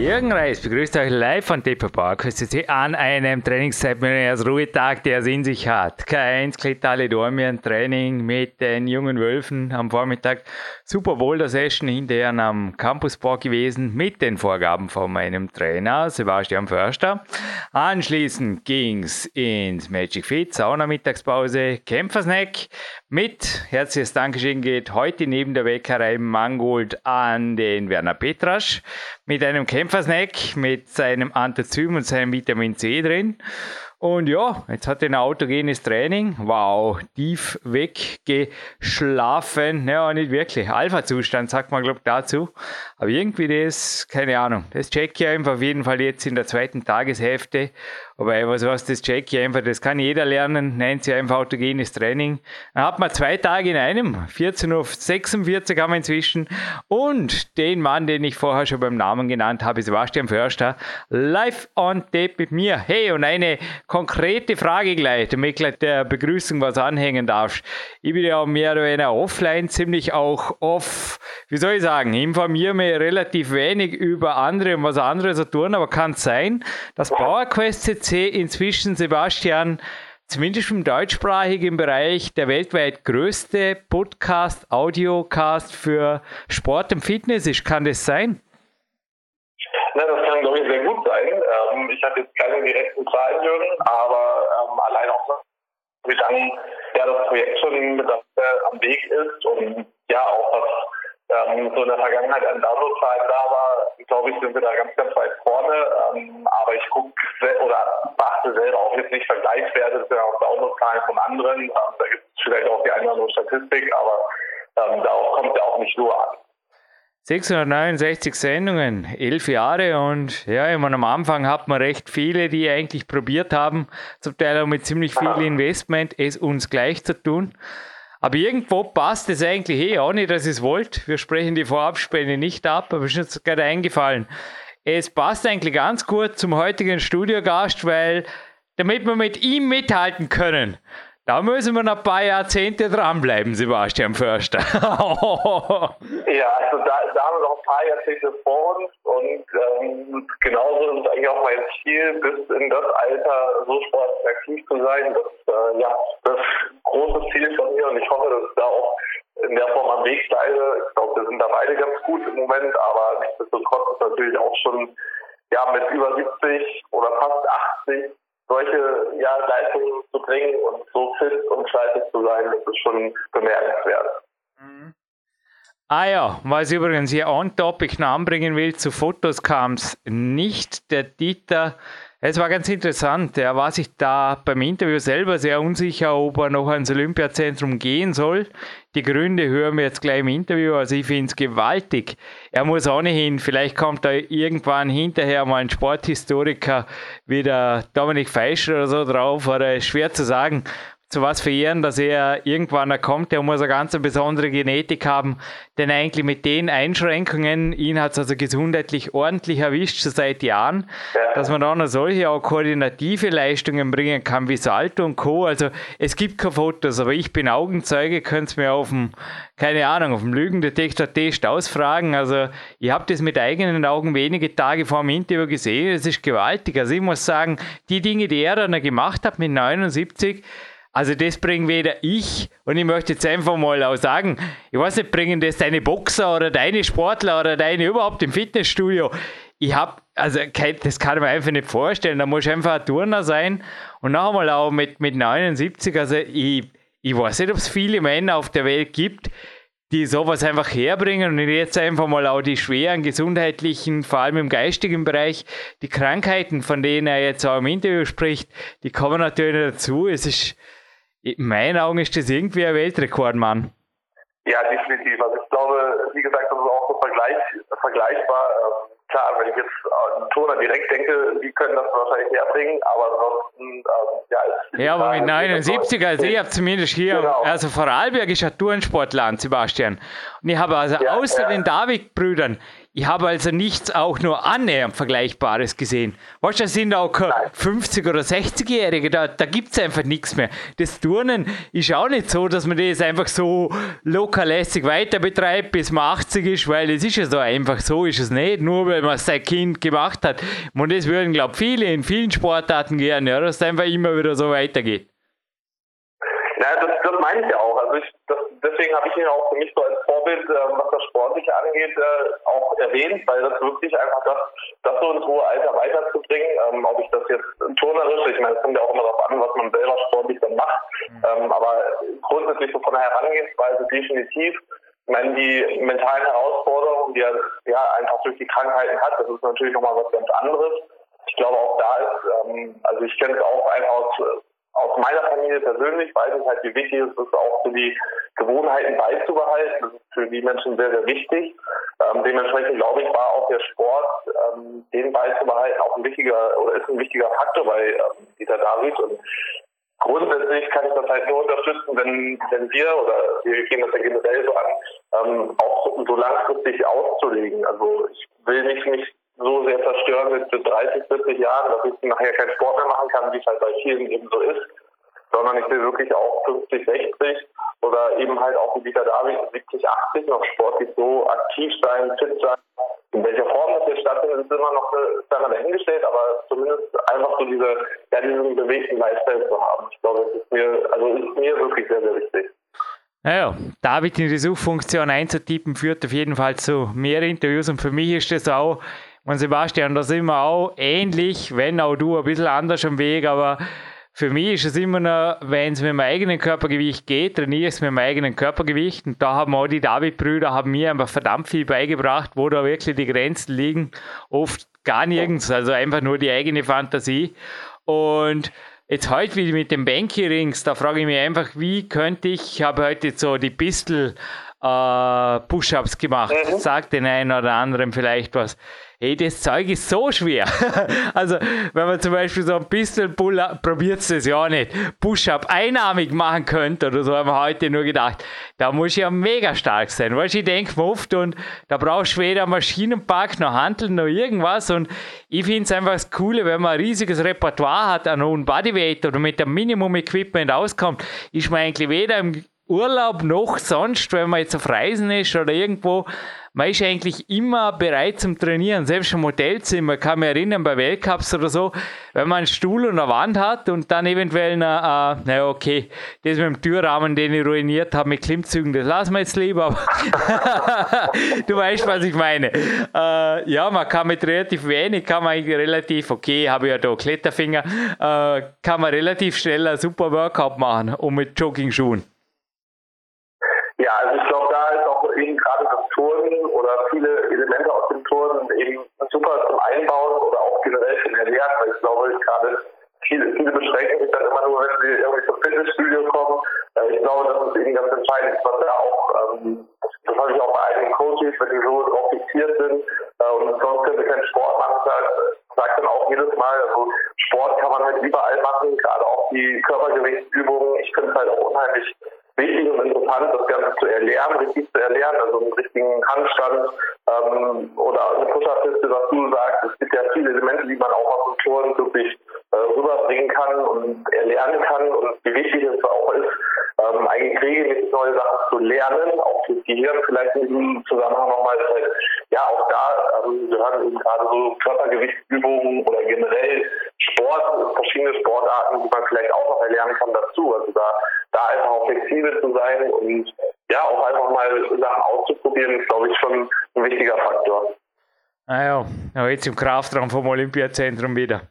Jürgen Reis begrüßt euch live von DP CC an einem Trainingszeitmillionärs-Ruhetag, der es in sich hat. K1 Klitalidormien Training mit den jungen Wölfen am Vormittag. Super Boulder Session hinterher am Campuspark gewesen mit den Vorgaben von meinem Trainer Sebastian Förster. Anschließend ging's ins Magic Fit, Sauna Mittagspause, Kämpfersnack mit herzliches Dankeschön geht heute neben der Bäckerei Mangold an den Werner Petrasch mit einem Kämpfersnack mit seinem Antizym und seinem Vitamin C drin. Und ja, jetzt hat er ein autogenes Training. Wow, tief weggeschlafen. Ja, nicht wirklich. Alpha-Zustand sagt man, glaube ich, dazu. Aber irgendwie das, keine Ahnung. Das check ich einfach auf jeden Fall jetzt in der zweiten Tageshälfte. Aber was, was das check ich einfach, das kann jeder lernen, nennt sich einfach autogenes Training. Dann hat man zwei Tage in einem, 14.46 Uhr haben wir inzwischen. Und den Mann, den ich vorher schon beim Namen genannt habe, Sebastian Förster, live on tape mit mir. Hey, und eine konkrete Frage gleich, damit gleich der Begrüßung was anhängen darfst. Ich bin ja mehr oder weniger offline, ziemlich auch off, wie soll ich sagen, informiere mich relativ wenig über andere und was andere so tun, aber kann es sein, dass PowerQuest CC inzwischen, Sebastian, zumindest im deutschsprachigen Bereich, der weltweit größte Podcast, Audiocast für Sport und Fitness ist. Kann das sein? Na, das kann, glaube ich, sehr gut sein. Ähm, ich habe jetzt keine direkten Zahlen, Jürgen, aber ähm, allein auch, wie lange ja, das Projekt schon mit, äh, am Weg ist und ja, auch was ähm, so in der Vergangenheit an Downloadzahlen da war, glaube ich, sind wir da ganz, ganz weit vorne. Ähm, aber ich gucke oder beachte selber auch jetzt nicht Vergleichswerte, das sind ja auch Downloadzahlen von anderen. Ähm, da gibt es vielleicht auch die eine oder andere Statistik, aber ähm, darauf kommt ja auch nicht nur an. 669 Sendungen, elf Jahre und ja, ich meine, am Anfang hat man recht viele, die eigentlich probiert haben, zum Teil auch mit ziemlich viel Investment, es uns gleich zu tun. Aber irgendwo passt es eigentlich eh auch nicht, dass ihr es wollt. Wir sprechen die Vorabspende nicht ab, aber ist uns gerade eingefallen. Es passt eigentlich ganz gut zum heutigen Studiogast, weil damit wir mit ihm mithalten können, da müssen wir noch ein paar Jahrzehnte dranbleiben, Sebastian Förster. ja, also da, da, haben wir noch ein paar Jahrzehnte vor uns und ähm, genauso ist eigentlich auch mein Ziel, bis in das Alter so sportaktiv zu sein. Das äh, ja das große Ziel von mir und ich hoffe, dass ich da auch in der Form am Weg bleibe. Ich glaube, wir sind da beide ganz gut im Moment, aber nichtsdestotrotz ist natürlich auch schon ja, mit über 70 oder fast 80 solche ja, Leistungen zu bringen und so fit und fleißig zu sein, das ist schon bemerkenswert. Mhm. Ah ja, was ich übrigens hier on topic noch anbringen will, zu Fotos kam es nicht. Der Dieter es war ganz interessant. Er war sich da beim Interview selber sehr unsicher, ob er noch ans Olympiazentrum gehen soll. Die Gründe hören wir jetzt gleich im Interview. Also ich finde es gewaltig. Er muss ohnehin, vielleicht kommt da irgendwann hinterher mal ein Sporthistoriker wie der Dominik Feischer oder so drauf, oder ist schwer zu sagen zu was für Ehren, dass er irgendwann kommt. Er muss eine ganz besondere Genetik haben, denn eigentlich mit den Einschränkungen, ihn hat es also gesundheitlich ordentlich erwischt, schon seit Jahren, dass man auch noch solche auch koordinative Leistungen bringen kann, wie Salto und Co. Also es gibt keine Fotos, aber ich bin Augenzeuge, könnt mir auf dem, keine Ahnung, auf dem Lügendetektor-Test ausfragen. Also ich habe das mit eigenen Augen wenige Tage vor dem Interview gesehen, es ist gewaltig. Also ich muss sagen, die Dinge, die er dann gemacht hat mit 79, also das bringen weder ich und ich möchte jetzt einfach mal auch sagen, ich weiß nicht, bringen das deine Boxer oder deine Sportler oder deine überhaupt im Fitnessstudio. Ich habe, also das kann ich mir einfach nicht vorstellen. Da muss einfach ein Turner sein und noch einmal auch mit, mit 79, also ich, ich weiß nicht, ob es viele Männer auf der Welt gibt, die sowas einfach herbringen und jetzt einfach mal auch die schweren gesundheitlichen, vor allem im geistigen Bereich, die Krankheiten, von denen er jetzt auch im Interview spricht, die kommen natürlich dazu. Es ist, in meinen Augen ist das irgendwie ein Weltrekord, Mann. Ja, definitiv. Also ich glaube, wie gesagt, das ist auch so vergleich, vergleichbar. Ähm, klar, wenn ich jetzt an Turner direkt denke, die können das wahrscheinlich herbringen, aber ansonsten, ähm, ja. Ja, aber mit 79, also ich habe zumindest hier, genau. also Vorarlberg ist ein Turnsportland, Sebastian. Und ich habe also ja, außer ja. den David-Brüdern, ich habe also nichts auch nur annähernd Vergleichbares gesehen. Weißt du, das sind auch 50- oder 60-Jährige, da, da gibt es einfach nichts mehr. Das Turnen ist auch nicht so, dass man das einfach so lokallässig weiter betreibt, bis man 80 ist, weil es ist ja so einfach, so ist es nicht, nur weil man es sein Kind gemacht hat. Und das würden, glaube ich, viele in vielen Sportarten gerne, ja, dass es einfach immer wieder so weitergeht. Ja, das, das meine ich ja auch. Also ich, das, deswegen habe ich ihn auch für mich so als Vorbild, äh, was das Sportliche angeht, äh, auch erwähnt, weil das wirklich einfach das, das so ins hohe Alter weiterzubringen, ähm, ob ich das jetzt turnerisch, ich meine, es kommt ja auch immer darauf an, was man selber sportlich dann macht, mhm. ähm, aber grundsätzlich so von der Herangehensweise definitiv. Ich meine, die mentalen Herausforderungen, die er ja, einfach durch die Krankheiten hat, das ist natürlich nochmal was ganz anderes. Ich glaube auch da ist, ähm, also ich kenne es auch einfach aus aus meiner Familie persönlich weiß ich halt, wie wichtig es ist, auch für die Gewohnheiten beizubehalten. Das ist für die Menschen sehr, sehr wichtig. Ähm, dementsprechend glaube ich, war auch der Sport, ähm, den beizubehalten, auch ein wichtiger oder ist ein wichtiger Faktor bei ähm, Dieter David. Und grundsätzlich kann ich das halt nur unterstützen, wenn, wenn wir, oder wir gehen das ja generell so an, ähm, auch so langfristig auszulegen. Also ich will nicht, nicht so sehr zerstören mit 30, 40 Jahren, dass ich nachher keinen Sport mehr machen kann, wie es halt bei vielen eben so ist, sondern ich will wirklich auch 50, 60 oder eben halt auch wie Dieter David 70, 80 noch sportlich so aktiv sein, fit sein. In welcher Form das jetzt stattfindet, ist immer noch eine, dahingestellt, aber zumindest einfach so diese, ja, diesen bewegten Lifestyle zu haben. Ich glaube, das ist mir, also ist mir wirklich sehr, sehr wichtig. Naja, David in die Suchfunktion einzutippen führt auf jeden Fall zu mehr Interviews und für mich ist das auch und Sebastian, da sind wir auch ähnlich, wenn auch du ein bisschen anders am Weg, aber für mich ist es immer noch, wenn es mit meinem eigenen Körpergewicht geht, trainiere ich es mit meinem eigenen Körpergewicht. Und da haben auch die David-Brüder haben mir einfach verdammt viel beigebracht, wo da wirklich die Grenzen liegen. Oft gar nirgends, also einfach nur die eigene Fantasie. Und jetzt heute wie mit den Banky-Rings, da frage ich mich einfach, wie könnte ich, ich habe heute so die Pistol äh, Push-Ups gemacht. Mhm. Sagt den einen oder anderen vielleicht was hey, das Zeug ist so schwer. also, wenn man zum Beispiel so ein bisschen Pull probiert es ja nicht, Push-Up einarmig machen könnte oder so, haben wir heute nur gedacht, da muss ich ja mega stark sein. Weißt ich denke mir oft und da brauchst du weder Maschinenpark noch Handeln noch irgendwas und ich finde es einfach das Coole, wenn man ein riesiges Repertoire hat an hohen Bodyweight oder mit dem Minimum-Equipment auskommt, ist man eigentlich weder im Urlaub noch sonst, wenn man jetzt auf Reisen ist oder irgendwo, man ist eigentlich immer bereit zum Trainieren. Selbst im Hotelzimmer, kann mich erinnern, bei Weltcups oder so, wenn man einen Stuhl und eine Wand hat und dann eventuell, na, äh, naja, okay, das mit dem Türrahmen, den ich ruiniert habe mit Klimmzügen, das lassen wir jetzt lieber. du weißt, was ich meine. Äh, ja, man kann mit relativ wenig, kann man relativ, okay, habe ich ja da Kletterfinger, äh, kann man relativ schnell ein super Workout machen und mit Jogging-Schuhen. Ja, also ich glaube, da ist auch eben gerade das Turnen oder viele Elemente aus dem Turnen eben super zum Einbauen oder auch generell zum Erlernen, weil ich glaube, gerade viele, viele beschränken sich dann immer nur, wenn sie irgendwie zum Fitnessstudio kommen. Äh, ich glaube, das ist eben ganz entscheidend, was da auch, ähm, das habe ich auch bei einigen Coaches, wenn die so drauf fixiert sind äh, und sonst können sie keinen Sport machen, sagt dann auch jedes Mal, also Sport kann man halt überall machen, gerade auch die Körpergewichtsübungen. Ich finde es halt auch unheimlich wichtig und interessant, das Ganze zu erlernen, richtig zu erlernen, also einen richtigen Handstand ähm, oder eine Pusherliste, was du sagst. Es gibt ja viele Elemente, die man auch aus dem Touren wirklich äh, rüberbringen kann und erlernen kann und wie wichtig es auch ist, ähm, eigentlich regelmäßig neue Sachen zu lernen, auch fürs Gehirn vielleicht in diesem Zusammenhang nochmal. Halt, ja, auch da ähm, gehören eben gerade so Körpergewichtsübungen oder generell Sport, verschiedene Sportarten, die man vielleicht auch noch erlernen kann dazu. Also da da einfach auch flexibel zu sein und ja, auch einfach mal Sachen auszuprobieren, ist, glaube ich, schon ein wichtiger Faktor. Naja, ah jetzt im Kraftraum vom Olympiazentrum wieder.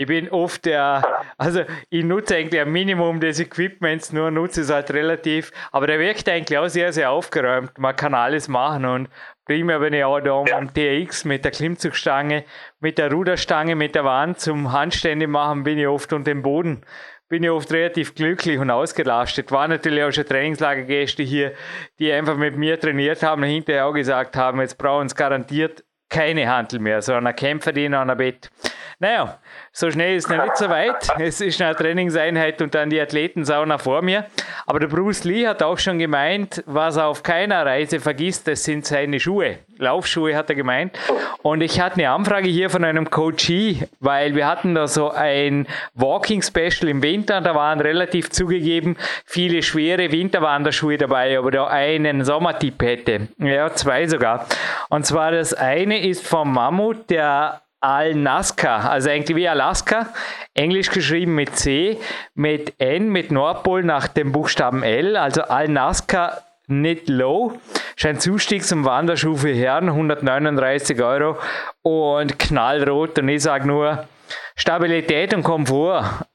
Ich bin oft der, also ich nutze eigentlich ein Minimum des Equipments, nur nutze es halt relativ, aber der wirkt eigentlich auch sehr, sehr aufgeräumt. Man kann alles machen und primär bin ich auch da ja. am TX mit der Klimmzugstange, mit der Ruderstange, mit der Wand zum Handstände machen, bin ich oft unter dem Boden bin ich oft relativ glücklich und ausgelastet. War natürlich auch schon Trainingslagergäste hier, die einfach mit mir trainiert haben und hinterher auch gesagt haben, jetzt brauchen uns garantiert keine Handel mehr, sondern Kämpfer die an der Bett. Naja, so schnell ist noch nicht so weit. Es ist eine Trainingseinheit und dann die Athletensauna vor mir. Aber der Bruce Lee hat auch schon gemeint, was er auf keiner Reise vergisst, das sind seine Schuhe. Laufschuhe hat er gemeint. Und ich hatte eine Anfrage hier von einem Coachee, weil wir hatten da so ein Walking Special im Winter, da waren relativ zugegeben viele schwere Winterwanderschuhe dabei, aber da einen Sommertipp hätte. Ja, zwei sogar. Und zwar das eine ist vom Mammut, der Al-Nazca, also eigentlich wie Alaska, englisch geschrieben mit C, mit N, mit Nordpol nach dem Buchstaben L, also Al-Nazca nicht low. Scheint Zustieg zum Wanderschuh für Herren, 139 Euro und knallrot. Und ich sage nur Stabilität und Komfort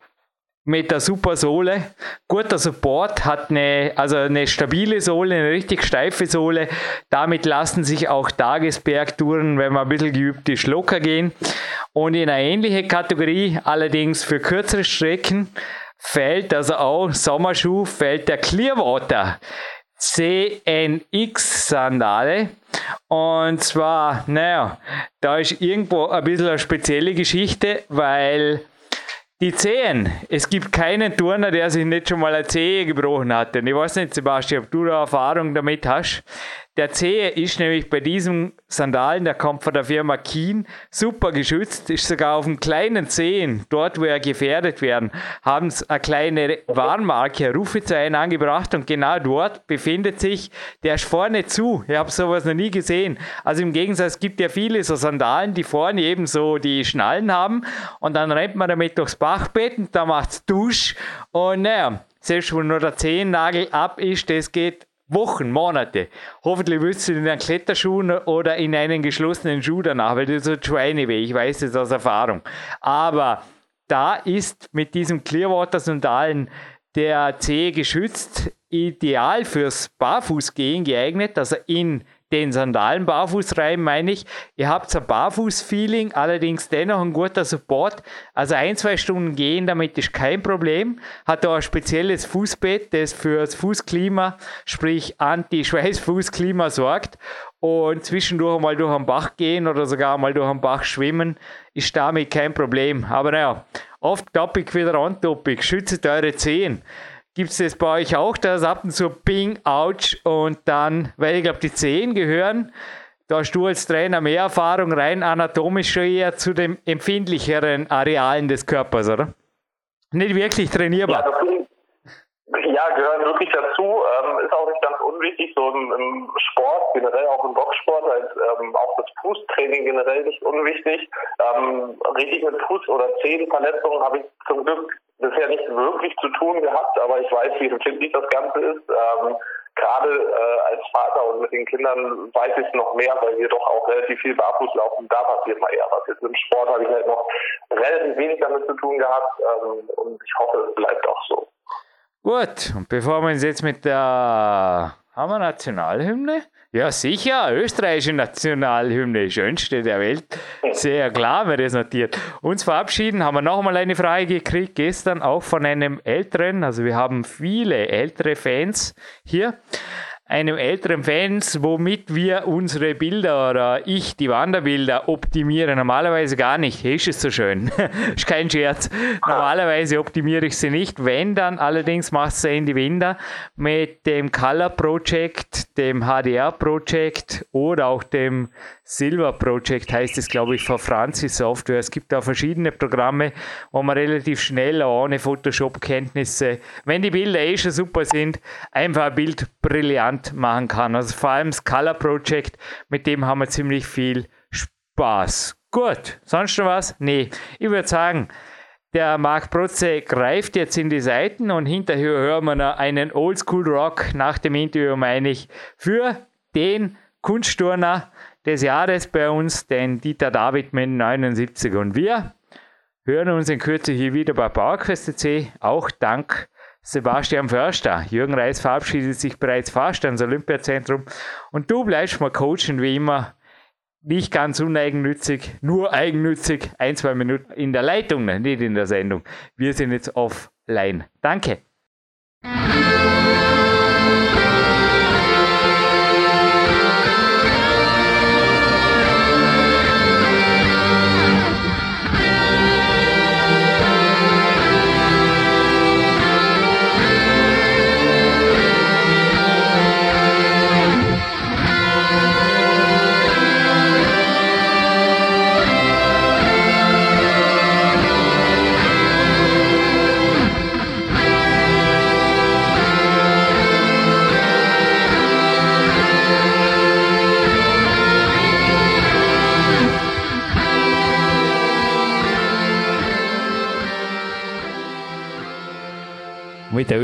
mit der super Sohle. Guter Support, hat eine, also eine stabile Sohle, eine richtig steife Sohle. Damit lassen sich auch Tagesbergtouren, wenn man ein bisschen geübt ist, locker gehen. Und in eine ähnliche Kategorie, allerdings für kürzere Strecken, fällt also auch Sommerschuh, fällt der Clearwater. CNX-Sandale. Und zwar, naja, da ist irgendwo ein bisschen eine spezielle Geschichte, weil die Zehen. Es gibt keinen Turner, der sich nicht schon mal eine Zehe gebrochen hat. Und ich weiß nicht, Sebastian, ob du da Erfahrung damit hast. Der Zehe ist nämlich bei diesem Sandalen, der kommt von der Firma Keen, super geschützt, ist sogar auf dem kleinen Zehen, dort wo er gefährdet werden, haben sie eine kleine Warnmarke, Rufezeichen angebracht und genau dort befindet sich, der ist vorne zu. Ich habe sowas noch nie gesehen. Also im Gegensatz gibt ja viele so Sandalen, die vorne eben so die Schnallen haben und dann rennt man damit durchs Bachbett und da macht's Dusch und naja, selbst wenn nur der Zehennagel ab ist, das geht Wochen, Monate. Hoffentlich willst du in einen Kletterschuh oder in einen geschlossenen Schuh danach, weil das tut Schweineweh. Ich weiß das aus Erfahrung. Aber da ist mit diesem Clearwater-Sandalen der Zeh geschützt, ideal fürs Barfußgehen geeignet, dass er in den Sandalen barfuß rein, meine ich. Ihr habt ein Barfuß-Feeling, allerdings dennoch ein guter Support. Also ein, zwei Stunden gehen damit ist kein Problem. Hat auch ein spezielles Fußbett, das für das Fußklima, sprich Anti-Schweißfußklima sorgt. Und zwischendurch mal durch einen Bach gehen oder sogar mal durch einen Bach schwimmen, ist damit kein Problem. Aber naja, off-topic wieder on-topic. Schützt eure Zehen. Gibt es das bei euch auch, dass ab und zu Ping, Ouch und dann, weil ich glaube, die Zehen gehören, da hast du als Trainer mehr Erfahrung rein anatomisch eher zu den empfindlicheren Arealen des Körpers, oder? Nicht wirklich trainierbar. Ja, ja gehören wirklich dazu. Ähm, ist auch nicht ganz unwichtig, so im, im Sport, generell auch im Boxsport, als ähm, auch das Fußtraining generell nicht unwichtig. Ähm, richtig mit Fuß- oder Zehenverletzungen habe ich zum Glück bisher nicht wirklich zu tun gehabt, aber ich weiß, wie empfindlich das Ganze ist. Ähm, Gerade äh, als Vater und mit den Kindern weiß ich es noch mehr, weil wir doch auch relativ viel barfuß laufen. Da passiert mal eher was. Jetzt im Sport habe ich halt noch relativ wenig damit zu tun gehabt ähm, und ich hoffe, es bleibt auch so. Gut, und bevor wir uns jetzt mit der wir Nationalhymne? Ja, sicher, österreichische Nationalhymne, schönste der Welt. Sehr klar, wir das notiert. Uns verabschieden. Haben wir nochmal eine Frage gekriegt, gestern auch von einem älteren, also wir haben viele ältere Fans hier einem älteren Fans, womit wir unsere Bilder oder ich die Wanderbilder optimiere. Normalerweise gar nicht. Ist es so schön? ist kein Scherz. Normalerweise optimiere ich sie nicht. Wenn dann allerdings macht es Andy Winder mit dem Color Project, dem HDR Project oder auch dem Silver Project heißt es, glaube ich, von Francis Software. Es gibt da verschiedene Programme, wo man relativ schnell ohne Photoshop-Kenntnisse, wenn die Bilder eh schon super sind, einfach ein Bild brillant machen kann. Also vor allem das Color Project, mit dem haben wir ziemlich viel Spaß. Gut, sonst noch was? Nee, ich würde sagen, der Marc Protze greift jetzt in die Seiten und hinterher hören wir noch einen Oldschool Rock nach dem Interview, meine ich, für den Kunstturner des Jahres bei uns, den Dieter David mit 79. Und wir hören uns in Kürze hier wieder bei PowerQuest.c, auch dank Sebastian Förster. Jürgen Reis verabschiedet sich bereits fast ans Olympiazentrum und du bleibst mal coachen wie immer. Nicht ganz uneigennützig, nur eigennützig, ein, zwei Minuten in der Leitung, nicht in der Sendung. Wir sind jetzt offline. Danke.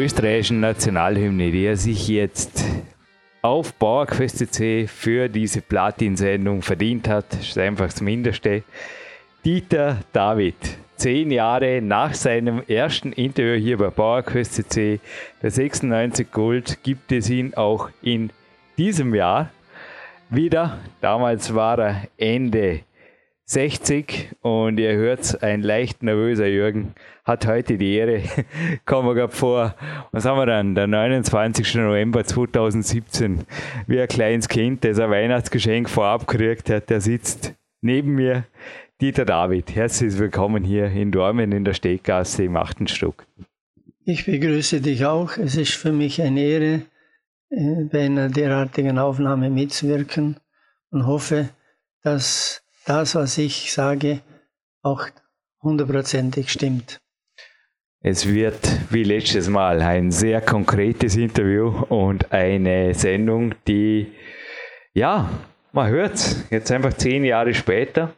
Österreichischen Nationalhymne, die er sich jetzt auf Bauerquest C für diese Platin-Sendung verdient hat. Ist einfach das Mindeste. Dieter David, zehn Jahre nach seinem ersten Interview hier bei PowerQuest C, der 96 Gold, gibt es ihn auch in diesem Jahr wieder. Damals war er Ende 60 und ihr hört, ein leicht nervöser Jürgen hat heute die Ehre, kommen wir vor, was haben wir dann, der 29. November 2017, wie ein kleines Kind, das ein Weihnachtsgeschenk vorab gekriegt hat, der sitzt neben mir, Dieter David, herzlich willkommen hier in Dormen in der Steggasse im achten Stock. Ich begrüße dich auch. Es ist für mich eine Ehre, äh, bei einer derartigen Aufnahme mitzuwirken und hoffe, dass das, was ich sage, auch hundertprozentig stimmt. Es wird wie letztes Mal ein sehr konkretes Interview und eine Sendung, die, ja, man hört jetzt einfach zehn Jahre später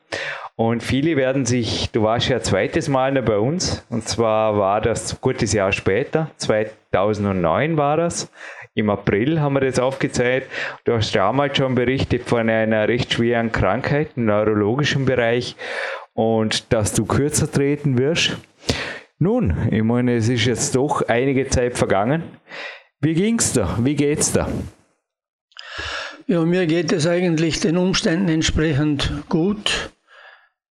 und viele werden sich, du warst ja zweites Mal bei uns, und zwar war das gutes Jahr später, 2009 war das. Im April haben wir das aufgezeigt. Du hast damals schon berichtet von einer recht schweren Krankheit im neurologischen Bereich und dass du kürzer treten wirst. Nun, ich meine, es ist jetzt doch einige Zeit vergangen. Wie ging's da? Wie geht's da? Ja, mir geht es eigentlich den Umständen entsprechend gut.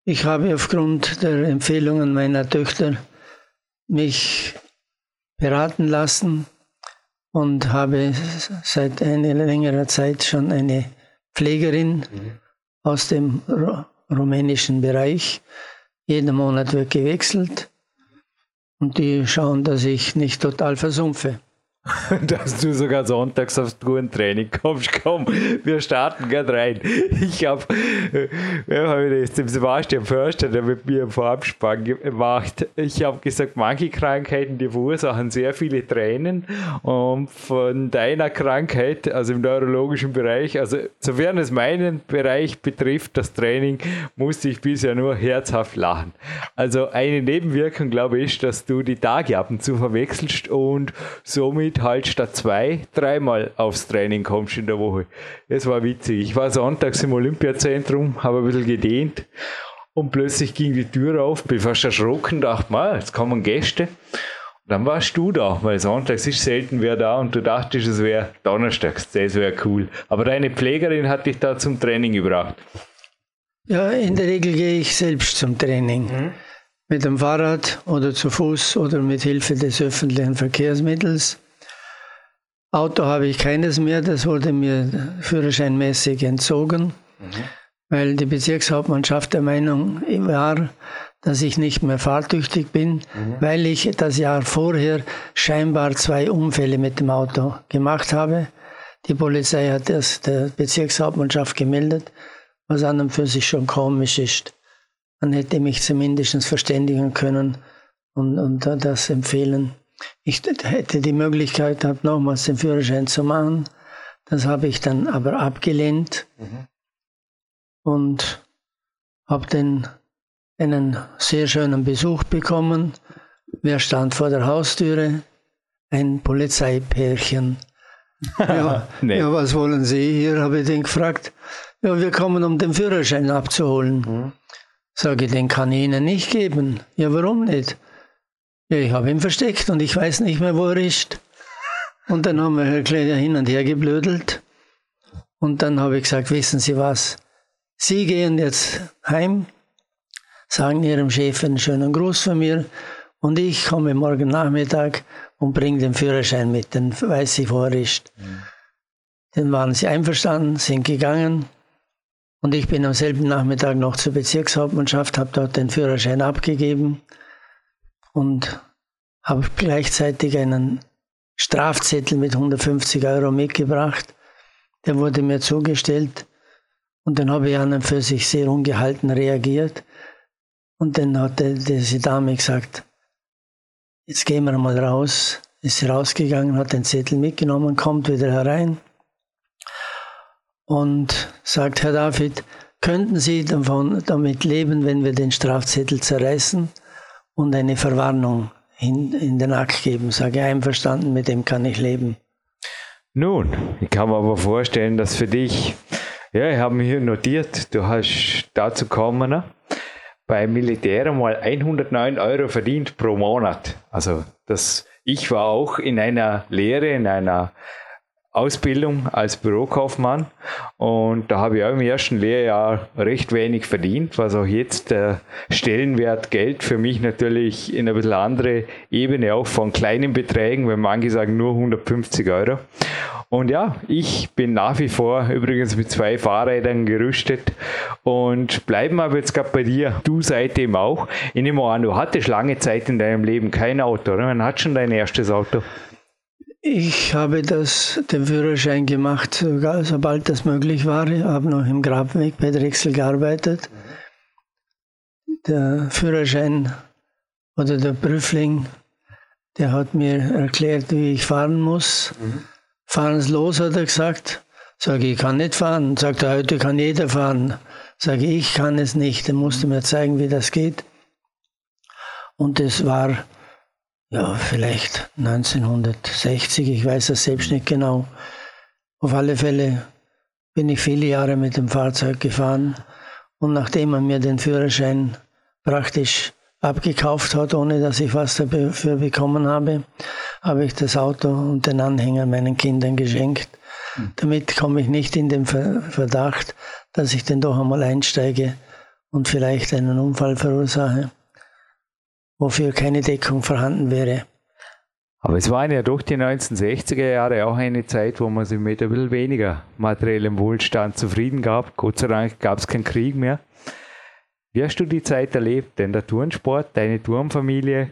Ich habe aufgrund der Empfehlungen meiner Töchter mich beraten lassen und habe seit einer längeren Zeit schon eine Pflegerin mhm. aus dem rumänischen Bereich. Jeden Monat wird gewechselt und die schauen, dass ich nicht total versumpfe. dass du sogar sonntags aufs Tourentraining kommst. Komm, wir starten gerade rein. Ich habe hab das dem Sebastian Förster, der mit mir im Vorabspann gemacht. Ich habe gesagt, manche Krankheiten, die verursachen sehr viele Tränen. Und von deiner Krankheit, also im neurologischen Bereich, also sofern es meinen Bereich betrifft, das Training, musste ich bisher nur herzhaft lachen. Also eine Nebenwirkung, glaube ich, dass du die Tage ab und zu verwechselst und somit halt statt zwei, dreimal aufs Training kommst in der Woche. Das war witzig. Ich war sonntags im Olympiazentrum, habe ein bisschen gedehnt und plötzlich ging die Tür auf, bin fast erschrocken, dachte mal, jetzt kommen Gäste. Und dann warst du da, weil sonntags ist selten wer da und du dachtest, es wäre donnerstags, das wäre cool. Aber deine Pflegerin hat dich da zum Training gebracht. Ja, in der Regel gehe ich selbst zum Training. Mhm. Mit dem Fahrrad oder zu Fuß oder mit Hilfe des öffentlichen Verkehrsmittels. Auto habe ich keines mehr, das wurde mir führerscheinmäßig entzogen, mhm. weil die Bezirkshauptmannschaft der Meinung war, dass ich nicht mehr fahrtüchtig bin, mhm. weil ich das Jahr vorher scheinbar zwei Unfälle mit dem Auto gemacht habe. Die Polizei hat das der Bezirkshauptmannschaft gemeldet, was an und für sich schon komisch ist. Man hätte mich zumindest verständigen können und, und das empfehlen. Ich hätte die Möglichkeit gehabt, nochmals den Führerschein zu machen. Das habe ich dann aber abgelehnt mhm. und habe dann einen sehr schönen Besuch bekommen. Wer stand vor der Haustüre? Ein Polizeipärchen. ja, nee. ja, was wollen Sie hier? habe ich den gefragt. Ja, wir kommen, um den Führerschein abzuholen. Mhm. Sage, den kann ich Ihnen nicht geben. Ja, warum nicht? Ja, ich habe ihn versteckt und ich weiß nicht mehr, wo er ist. Und dann haben wir hin und her geblödelt. Und dann habe ich gesagt, wissen Sie was? Sie gehen jetzt heim, sagen Ihrem Chef einen schönen Gruß von mir und ich komme morgen Nachmittag und bringe den Führerschein mit, dann weiß ich, wo er ist. Mhm. Dann waren sie einverstanden, sind gegangen und ich bin am selben Nachmittag noch zur Bezirkshauptmannschaft, habe dort den Führerschein abgegeben und habe gleichzeitig einen Strafzettel mit 150 Euro mitgebracht. Der wurde mir zugestellt und dann habe ich an und für sich sehr ungehalten reagiert. Und dann hat diese Dame gesagt, jetzt gehen wir mal raus. Ist rausgegangen, hat den Zettel mitgenommen, kommt wieder herein und sagt, Herr David, könnten Sie davon, damit leben, wenn wir den Strafzettel zerreißen? Und eine Verwarnung in, in den Akt geben. Sage einverstanden, mit dem kann ich leben. Nun, ich kann mir aber vorstellen, dass für dich, ja, ich habe mir hier notiert, du hast dazu kommen, ne? beim Militär mal 109 Euro verdient pro Monat. Also das, ich war auch in einer Lehre, in einer Ausbildung als Bürokaufmann und da habe ich auch im ersten Lehrjahr recht wenig verdient, was auch jetzt der Stellenwert Geld für mich natürlich in eine bisschen andere Ebene auch von kleinen Beträgen, wenn manche sagen nur 150 Euro. Und ja, ich bin nach wie vor übrigens mit zwei Fahrrädern gerüstet und bleiben aber jetzt gerade bei dir. Du seitdem auch. Ich nehme an, du hattest lange Zeit in deinem Leben kein Auto? Man hat schon dein erstes Auto. Ich habe das, den Führerschein gemacht, sobald das möglich war. Ich habe noch im Grabweg bei Drechsel gearbeitet. Der Führerschein oder der Prüfling, der hat mir erklärt, wie ich fahren muss. Mhm. Fahren Sie los, hat er gesagt. Sage ich, kann nicht fahren. Sagt er, heute kann jeder fahren. Sage ich, ich kann es nicht. Er musste mir zeigen, wie das geht. Und es war ja, vielleicht 1960, ich weiß es selbst nicht genau. Auf alle Fälle bin ich viele Jahre mit dem Fahrzeug gefahren und nachdem man mir den Führerschein praktisch abgekauft hat, ohne dass ich was dafür bekommen habe, habe ich das Auto und den Anhänger meinen Kindern geschenkt. Hm. Damit komme ich nicht in den Verdacht, dass ich denn doch einmal einsteige und vielleicht einen Unfall verursache wofür keine Deckung vorhanden wäre. Aber es waren ja doch die 1960er Jahre auch eine Zeit, wo man sich mit ein bisschen weniger materiellem Wohlstand zufrieden gab. Gott sei Dank gab es keinen Krieg mehr. Wie hast du die Zeit erlebt? Denn der Turnsport, deine Turnfamilie,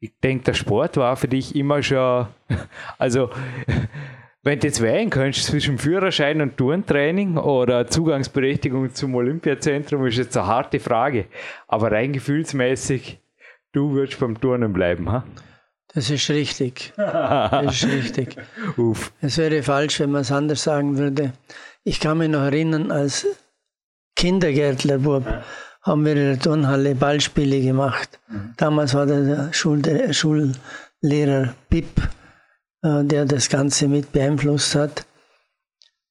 ich denke, der Sport war für dich immer schon, also wenn du jetzt wählen könntest zwischen Führerschein und Turntraining oder Zugangsberechtigung zum Olympiazentrum, ist jetzt eine harte Frage. Aber rein gefühlsmäßig Du würdest beim Turnen bleiben, ha? Das ist richtig. Das ist richtig. Uff. Es wäre falsch, wenn man es anders sagen würde. Ich kann mich noch erinnern, als Kindergärtlerbub haben wir in der Turnhalle Ballspiele gemacht. Mhm. Damals war der Schul der Schullehrer Pip, äh, der das Ganze mit beeinflusst hat,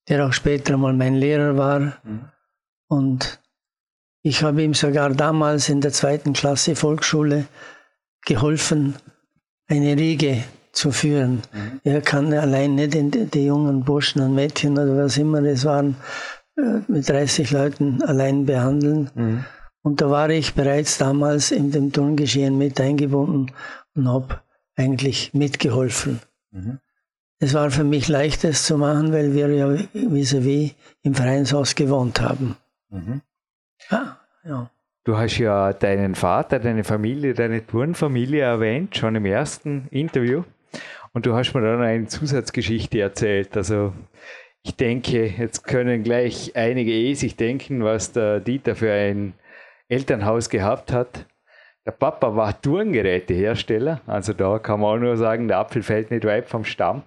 der auch später mal mein Lehrer war. Mhm. Und ich habe ihm sogar damals in der zweiten Klasse Volksschule geholfen, eine Riege zu führen. Mhm. Er kann allein nicht die, jungen Burschen und Mädchen oder was immer es waren, äh, mit 30 Leuten allein behandeln. Mhm. Und da war ich bereits damals in dem Turngeschehen mit eingebunden und habe eigentlich mitgeholfen. Mhm. Es war für mich leicht, das zu machen, weil wir ja vis-à-vis -vis im Vereinshaus gewohnt haben. Mhm. Ah, ja. Du hast ja deinen Vater, deine Familie, deine Turnfamilie erwähnt, schon im ersten Interview. Und du hast mir dann eine Zusatzgeschichte erzählt. Also ich denke, jetzt können gleich einige eh sich denken, was der Dieter für ein Elternhaus gehabt hat. Der Papa war Turngerätehersteller, also da kann man auch nur sagen, der Apfel fällt nicht weit vom Stamm.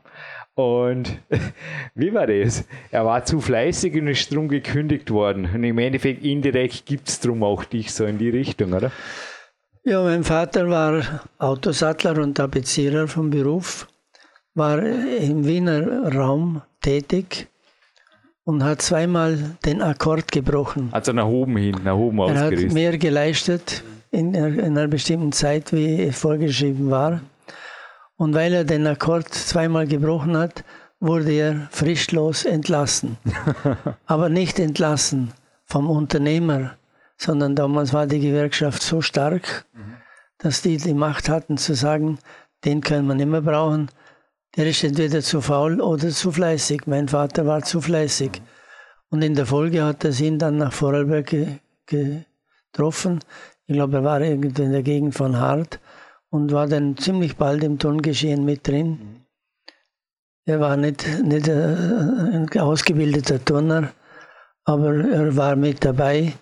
Und wie war das? Er war zu fleißig und ist drum gekündigt worden. Und im Endeffekt indirekt gibt es drum auch dich so in die Richtung, oder? Ja, mein Vater war Autosattler und Tapezierer vom Beruf, war im Wiener Raum tätig und hat zweimal den Akkord gebrochen. Also nach oben hin, nach oben Er hat mehr geleistet in einer bestimmten Zeit, wie vorgeschrieben war. Und weil er den Akkord zweimal gebrochen hat, wurde er frischlos entlassen. Aber nicht entlassen vom Unternehmer, sondern damals war die Gewerkschaft so stark, dass die die Macht hatten zu sagen, den können wir nicht mehr brauchen. Der ist entweder zu faul oder zu fleißig. Mein Vater war zu fleißig. Und in der Folge hat er ihn dann nach Vorarlberg getroffen. Ich glaube, er war irgendwo in der Gegend von Hart und war dann ziemlich bald im Turngeschehen mit drin. Er war nicht, nicht äh, ein ausgebildeter Turner, aber er war mit dabei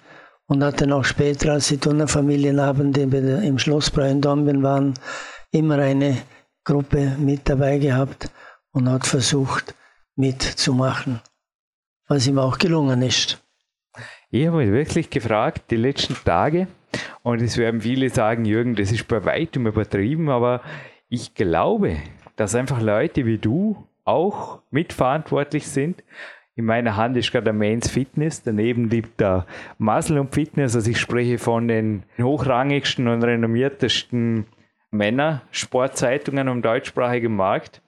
und hat dann auch später, als die Turnerfamilienabende im Schloss Breuendorben waren, immer eine Gruppe mit dabei gehabt und hat versucht mitzumachen, was ihm auch gelungen ist. Ich habe mich wirklich gefragt, die letzten Tage, Und es werden viele sagen, Jürgen, das ist bei weitem übertrieben, aber ich glaube, dass einfach Leute wie du auch mitverantwortlich sind. In meiner Hand ist gerade der Men's Fitness, daneben liegt der Muscle und Fitness. Also ich spreche von den hochrangigsten und renommiertesten Männersportzeitungen am deutschsprachigen Markt,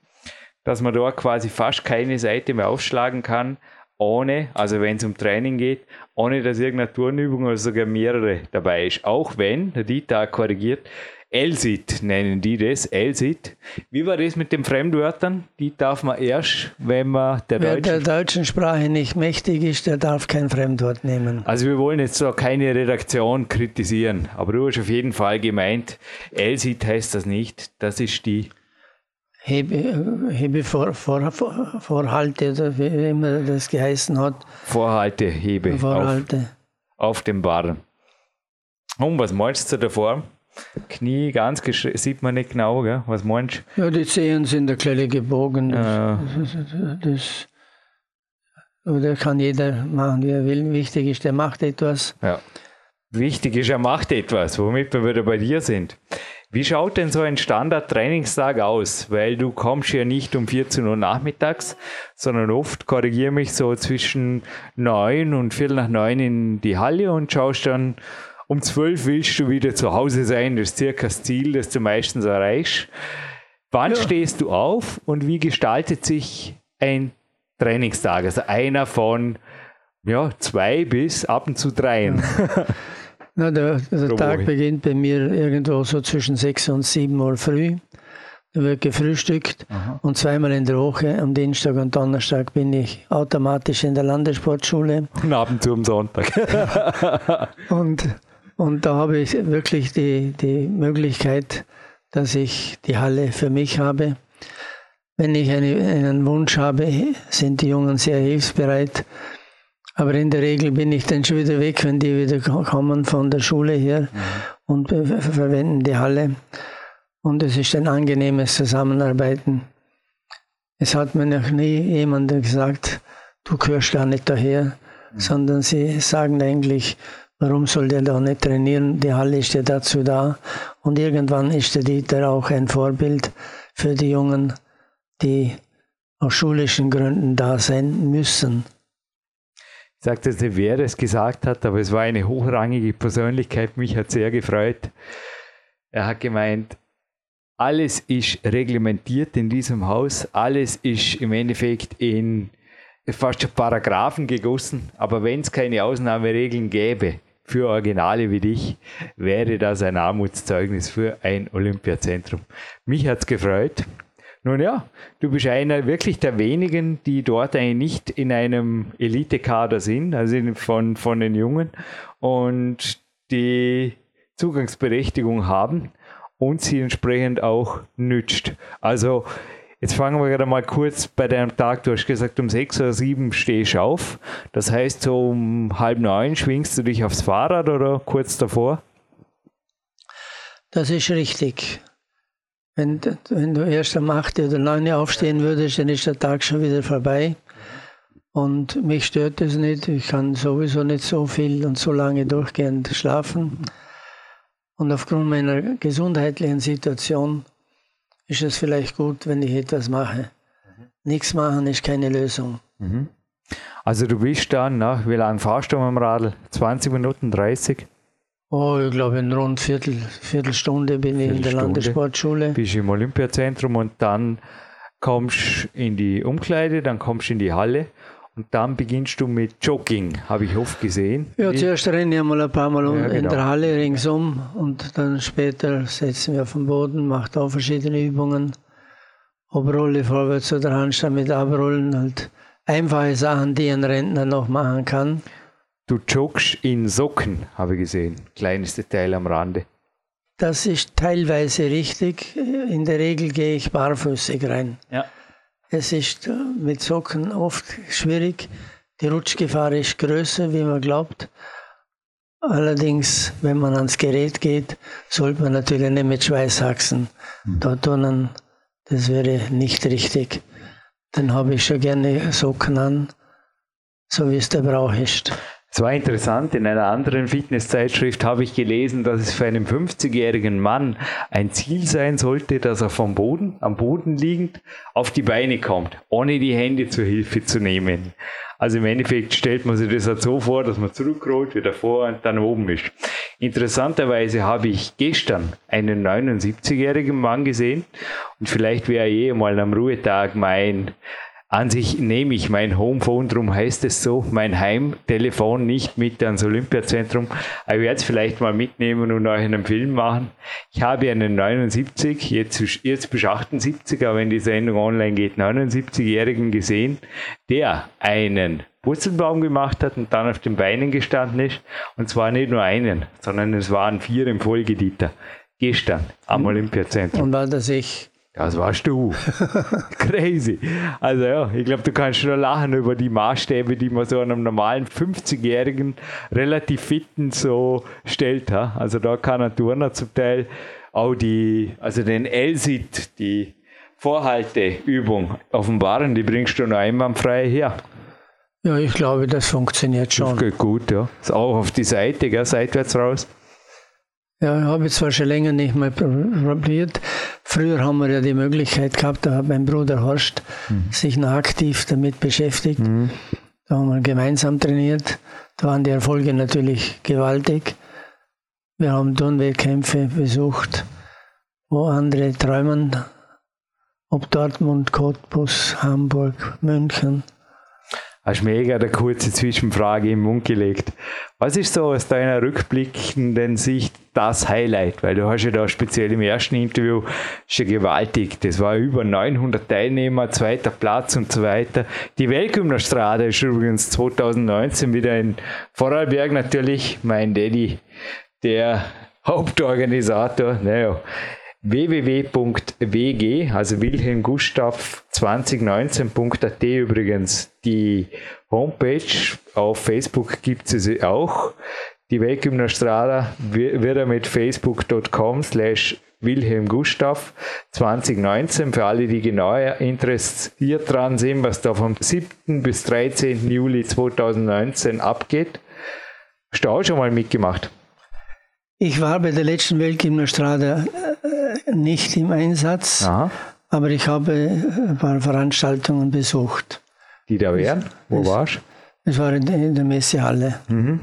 dass man da quasi fast keine Seite mehr aufschlagen kann, ohne, also wenn es um Training geht, ohne dass irgendeine Turnübung oder sogar mehrere dabei ist. Auch wenn, der Dieter korrigiert, Elsit nennen die das, Elsit. Wie war das mit den Fremdwörtern? Die darf man erst, wenn man der Wer deutschen... der deutschen Sprache nicht mächtig ist, der darf kein Fremdwort nehmen. Also wir wollen jetzt so keine Redaktion kritisieren, aber du hast auf jeden Fall gemeint, Elsit heißt das nicht, das ist die... Hebe, Hebe vor, oder wie immer das geheißen hat. Vorhalte, Hebe. Vorhalte. Auf, auf dem Barren. Und was meinst du der Form? Knie ganz sieht man nicht genau, gell? was meinst du? Ja, die Zehen sind ein kleine gebogen. Das, das, das, das, kann jeder machen, wie er will. Wichtig ist, er macht etwas. Ja. Wichtig ist, er macht etwas, womit wir wieder bei dir sind. Wie schaut denn so ein Standard-Trainingstag aus? Weil du kommst ja nicht um 14 Uhr nachmittags, sondern oft, korrigiere mich, so zwischen 9 und Viertel nach 9 in die Halle und schaust dann um zwölf willst du wieder zu Hause sein. Das ist circa das Ziel, das du meistens erreichst. Wann ja. stehst du auf und wie gestaltet sich ein Trainingstag? Also einer von ja, zwei bis ab und zu dreien. Ja. Na, der, der Tag beginnt bei mir irgendwo so zwischen sechs und sieben Uhr früh. Da wird gefrühstückt Aha. und zweimal in der Woche, am Dienstag und Donnerstag, bin ich automatisch in der Landessportschule. Und ab und zu am Sonntag. und und da habe ich wirklich die, die Möglichkeit, dass ich die Halle für mich habe. Wenn ich eine, einen Wunsch habe, sind die Jungen sehr hilfsbereit. Aber in der Regel bin ich dann schon wieder weg, wenn die wieder kommen von der Schule her mhm. und verwenden die Halle. Und es ist ein angenehmes Zusammenarbeiten. Es hat mir noch nie jemand gesagt, du gehörst gar nicht daher, mhm. sondern sie sagen eigentlich, Warum soll der da nicht trainieren? Die Halle ist ja dazu da. Und irgendwann ist der Dieter auch ein Vorbild für die Jungen, die aus schulischen Gründen da sein müssen. Ich sagte, wer es gesagt hat, aber es war eine hochrangige Persönlichkeit. Mich hat sehr gefreut. Er hat gemeint, alles ist reglementiert in diesem Haus, alles ist im Endeffekt in fast Paragraphen gegossen, aber wenn es keine Ausnahmeregeln gäbe, für Originale wie dich wäre das ein Armutszeugnis für ein Olympiazentrum. Mich hat es gefreut. Nun ja, du bist einer wirklich der wenigen, die dort eigentlich nicht in einem Elite-Kader sind, also von, von den Jungen und die Zugangsberechtigung haben und sie entsprechend auch nützt. Also Jetzt fangen wir gerade mal kurz bei deinem Tag. Du hast gesagt, um sechs oder sieben stehst du auf. Das heißt, so um halb neun schwingst du dich aufs Fahrrad oder kurz davor? Das ist richtig. Wenn, wenn du erst um acht oder neun aufstehen würdest, dann ist der Tag schon wieder vorbei. Und mich stört das nicht. Ich kann sowieso nicht so viel und so lange durchgehend schlafen. Und aufgrund meiner gesundheitlichen Situation ist es vielleicht gut, wenn ich etwas mache. Nichts machen ist keine Lösung. Mhm. Also du bist dann, nach wie lange fahrst du mit dem Radl? 20 Minuten, 30? Oh, ich glaube in rund Viertel, Viertelstunde bin ich in der Landessportschule. Bist im Olympiazentrum und dann kommst du in die Umkleide, dann kommst du in die Halle und dann beginnst du mit Jogging, habe ich oft gesehen. Ja, zuerst renne ich einmal ein paar Mal ja, in genau. der Halle ringsum und dann später setzen wir auf den Boden, macht auch verschiedene Übungen. Obrolle vorwärts oder Handstand mit Abrollen, halt einfache Sachen, die ein Rentner noch machen kann. Du joggst in Socken, habe ich gesehen. Kleines Detail am Rande. Das ist teilweise richtig. In der Regel gehe ich barfußig rein. Ja. Es ist äh, mit Socken oft schwierig. Die Rutschgefahr ist größer, wie man glaubt. Allerdings, wenn man ans Gerät geht, sollte man natürlich nicht mit Schweißhaxen mhm. da turnen. Das wäre nicht richtig. Dann habe ich schon gerne Socken an, so wie es der Brauch ist. Es war interessant, in einer anderen Fitnesszeitschrift habe ich gelesen, dass es für einen 50-jährigen Mann ein Ziel sein sollte, dass er vom Boden, am Boden liegend, auf die Beine kommt, ohne die Hände zur Hilfe zu nehmen. Also im Endeffekt stellt man sich das halt so vor, dass man zurückrollt, wieder vor und dann oben ist. Interessanterweise habe ich gestern einen 79-jährigen Mann gesehen und vielleicht wäre eh mal am Ruhetag mein an sich nehme ich mein Homephone, darum heißt es so, mein Heimtelefon nicht mit ans Olympiazentrum. Aber ich werde es vielleicht mal mitnehmen und euch einen Film machen. Ich habe einen 79, jetzt, jetzt bist du 78, aber wenn die Sendung online geht, 79-Jährigen gesehen, der einen Wurzelbaum gemacht hat und dann auf den Beinen gestanden ist. Und zwar nicht nur einen, sondern es waren vier im Folge, Dieter. Gestern am Olympiazentrum. Und war das ich? Das warst du. Crazy. Also ja, ich glaube, du kannst schon lachen über die Maßstäbe, die man so einem normalen 50-Jährigen relativ fitten so stellt. Ha? Also da kann ein Turner zum Teil auch die, also den L-Sit, die Vorhalteübung offenbaren, die bringst du noch einwandfrei her. Ja, ich glaube, das funktioniert schon. Das geht gut, ja. Ist auch auf die Seite, gell, seitwärts raus. Ja, habe ich zwar schon länger nicht mehr probiert. Früher haben wir ja die Möglichkeit gehabt, da hat mein Bruder Horst mhm. sich noch aktiv damit beschäftigt. Mhm. Da haben wir gemeinsam trainiert. Da waren die Erfolge natürlich gewaltig. Wir haben Turnwettkämpfe besucht, wo andere träumen, ob Dortmund, Cottbus, Hamburg, München hast mega eine kurze Zwischenfrage im Mund gelegt. Was ist so aus deiner rückblickenden Sicht das Highlight? Weil du hast ja da speziell im ersten Interview schon gewaltig. Das war über 900 Teilnehmer, zweiter Platz und so weiter. Die Weltgymnastrade ist übrigens 2019 wieder in Vorarlberg natürlich. Mein Daddy, der Hauptorganisator. Naja, www.wg, also Wilhelm Gustav 2019.at übrigens die Homepage. Auf Facebook gibt es sie auch. Die Weltgymnastrada wird er mit facebook.com slash Wilhelm Gustav 2019 für alle, die genauer interessiert dran sind, was da vom 7. bis 13. Juli 2019 abgeht. Hast du auch schon mal mitgemacht? Ich war bei der letzten Weltgymnastrada äh, nicht im Einsatz, Aha. aber ich habe ein paar Veranstaltungen besucht. Die da wären? Wo warst du? Es war in der Messehalle. Mhm.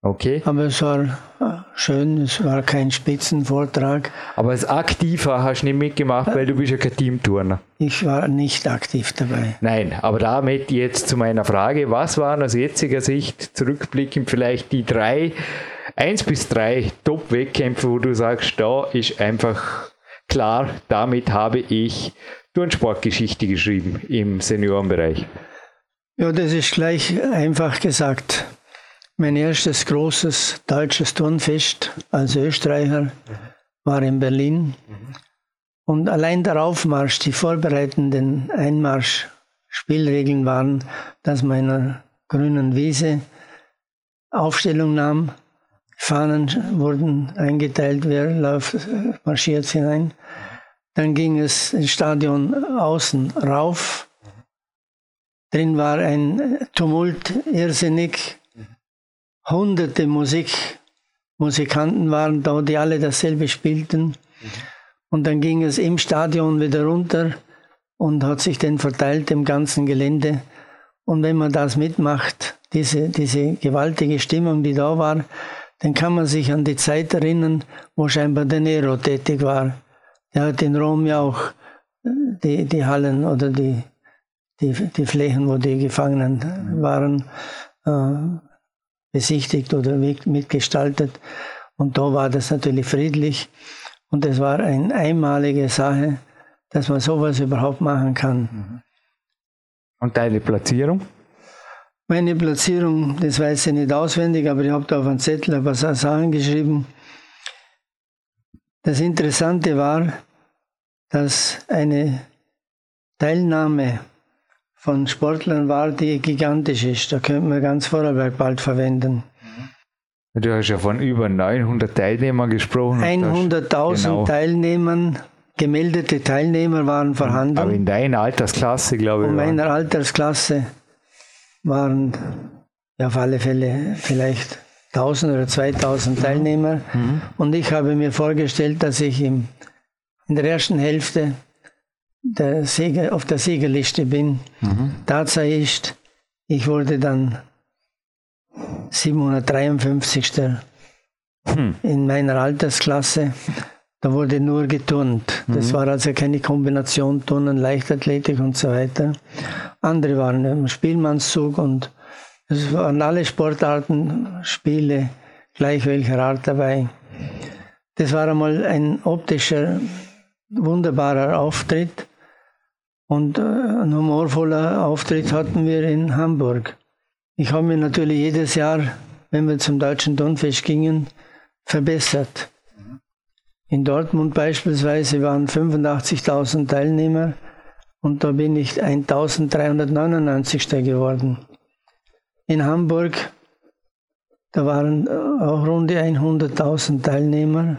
Okay. Aber es war äh, schön, es war kein Spitzenvortrag. Aber als Aktiver hast du nicht mitgemacht, weil du bist ja kein Teamturner. Ich war nicht aktiv dabei. Nein, aber damit jetzt zu meiner Frage, was waren aus jetziger Sicht zurückblickend vielleicht die drei eins bis drei Top-Wettkämpfe, wo du sagst, da ist einfach klar, damit habe ich Turnsportgeschichte geschrieben im Seniorenbereich? Ja, das ist gleich einfach gesagt. Mein erstes großes deutsches Turnfest als Österreicher war in Berlin. Und allein der Aufmarsch, die vorbereitenden Einmarsch-Spielregeln waren, dass man in einer grünen Wiese Aufstellung nahm Fahnen wurden eingeteilt, wer läuft, marschiert hinein. Dann ging es ins Stadion außen rauf. Drin war ein Tumult, irrsinnig. Hunderte Musik, Musikanten waren da, die alle dasselbe spielten. Und dann ging es im Stadion wieder runter und hat sich dann verteilt im ganzen Gelände. Und wenn man das mitmacht, diese, diese gewaltige Stimmung, die da war, dann kann man sich an die Zeit erinnern, wo scheinbar der Nero tätig war. Er hat in Rom ja auch äh, die, die Hallen oder die, die, die Flächen, wo die Gefangenen waren, äh, besichtigt oder mitgestaltet. Und da war das natürlich friedlich. Und es war eine einmalige Sache, dass man sowas überhaupt machen kann. Und deine Platzierung? Meine Platzierung, das weiß ich nicht auswendig, aber ich habe da auf einen Zettel ein paar Sachen geschrieben. Das Interessante war, dass eine Teilnahme von Sportlern war, die gigantisch ist. Da könnte man ganz Vorarlberg bald verwenden. Du hast ja von über 900 Teilnehmern gesprochen. 100.000 genau. Teilnehmern, gemeldete Teilnehmer waren vorhanden. Aber in deiner Altersklasse, glaube ich. In meiner Altersklasse waren ja, auf alle Fälle vielleicht 1000 oder 2000 mhm. Teilnehmer. Mhm. Und ich habe mir vorgestellt, dass ich im, in der ersten Hälfte der Sieger, auf der Siegerliste bin. Mhm. Tatsache ist, ich wurde dann 753. Hm. in meiner Altersklasse. Da wurde nur geturnt. Das mhm. war also keine Kombination Turnen, Leichtathletik und so weiter. Andere waren im Spielmannszug und es waren alle Sportarten, Spiele, gleich welcher Art dabei. Das war einmal ein optischer, wunderbarer Auftritt. Und äh, ein humorvoller Auftritt hatten wir in Hamburg. Ich habe mir natürlich jedes Jahr, wenn wir zum Deutschen Turnfest gingen, verbessert. In Dortmund beispielsweise waren 85.000 Teilnehmer und da bin ich 1399. geworden. In Hamburg, da waren äh, auch rund 100.000 Teilnehmer.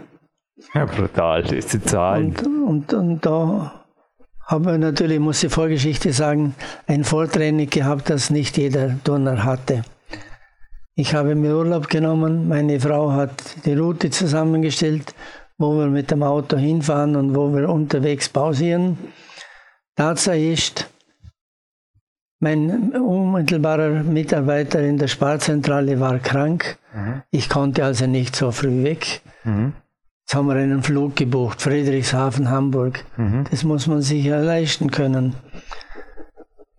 Ja, brutal, das ist die Zahl. Und, und, und da haben wir natürlich, muss ich Vorgeschichte sagen, ein Vortraining gehabt, das nicht jeder Turner hatte. Ich habe mir Urlaub genommen, meine Frau hat die Route zusammengestellt wo wir mit dem Auto hinfahren und wo wir unterwegs pausieren. Tatsache ist, mein unmittelbarer Mitarbeiter in der Sparzentrale war krank. Mhm. Ich konnte also nicht so früh weg. Mhm. Jetzt haben wir einen Flug gebucht, Friedrichshafen, Hamburg. Mhm. Das muss man sich ja leisten können.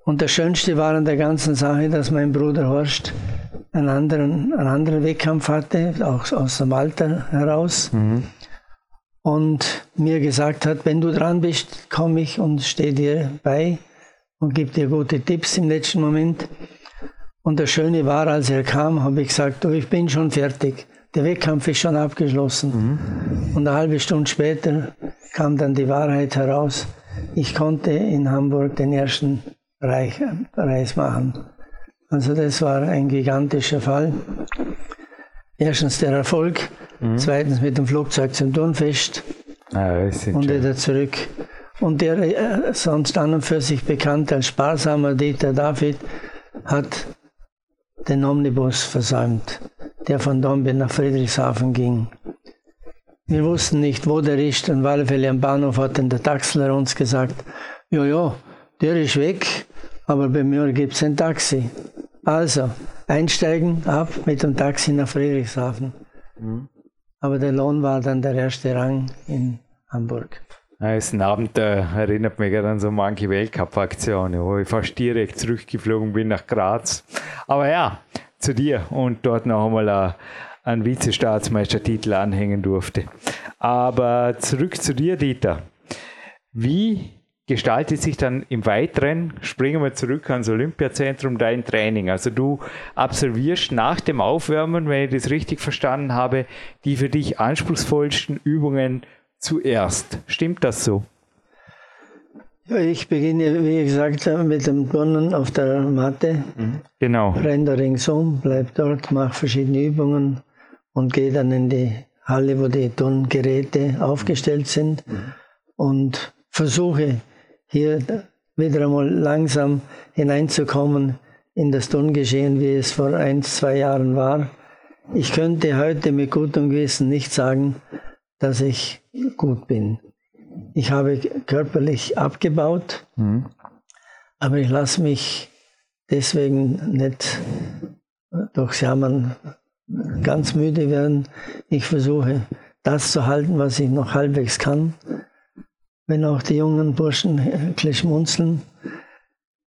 Und das Schönste war an der ganzen Sache, dass mein Bruder Horst einen anderen, einen anderen Wettkampf hatte, auch aus dem Alter heraus. Mhm und mir gesagt hat, wenn du dran bist, komme ich und stehe dir bei und gebe dir gute Tipps im letzten Moment. Und das Schöne war, als er kam, habe ich gesagt, du, ich bin schon fertig. Der Wettkampf ist schon abgeschlossen. Mhm. Und eine halbe Stunde später kam dann die Wahrheit heraus. Ich konnte in Hamburg den ersten Reich, Reis machen. Also das war ein gigantischer Fall. Erstens der Erfolg, Mhm. Zweitens mit dem Flugzeug zum Turnfest ah, und wieder zurück. Und der äh, sonst an und für sich bekannt als sparsamer Dieter David hat den Omnibus versäumt, der von Dornbirn nach Friedrichshafen ging. Wir wussten nicht, wo der ist und Fälle am Bahnhof hat dann der Taxler uns gesagt, ja, ja, der ist weg, aber bei mir gibt es ein Taxi. Also, einsteigen, ab mit dem Taxi nach Friedrichshafen. Mhm. Aber der Lohn war dann der erste Rang in Hamburg. Ein Abend, der erinnert mich an so manche Weltcup-Aktionen, wo ich fast direkt zurückgeflogen bin nach Graz. Aber ja, zu dir und dort noch einmal einen Vizestaatsmeistertitel anhängen durfte. Aber zurück zu dir, Dieter. Wie gestaltet sich dann im Weiteren, springen wir zurück ans Olympiazentrum, dein Training. Also du absolvierst nach dem Aufwärmen, wenn ich das richtig verstanden habe, die für dich anspruchsvollsten Übungen zuerst. Stimmt das so? Ja, ich beginne, wie gesagt, mit dem Turnen auf der Matte. Mhm. Genau. Renne ringsum, bleib dort, mache verschiedene Übungen und gehe dann in die Halle, wo die Turngeräte aufgestellt sind mhm. und versuche hier wieder einmal langsam hineinzukommen in das Turngeschehen, wie es vor ein, zwei Jahren war. Ich könnte heute mit gutem Gewissen nicht sagen, dass ich gut bin. Ich habe körperlich abgebaut, mhm. aber ich lasse mich deswegen nicht durchs Jammern ganz müde werden. Ich versuche das zu halten, was ich noch halbwegs kann wenn auch die jungen Burschen ein schmunzeln.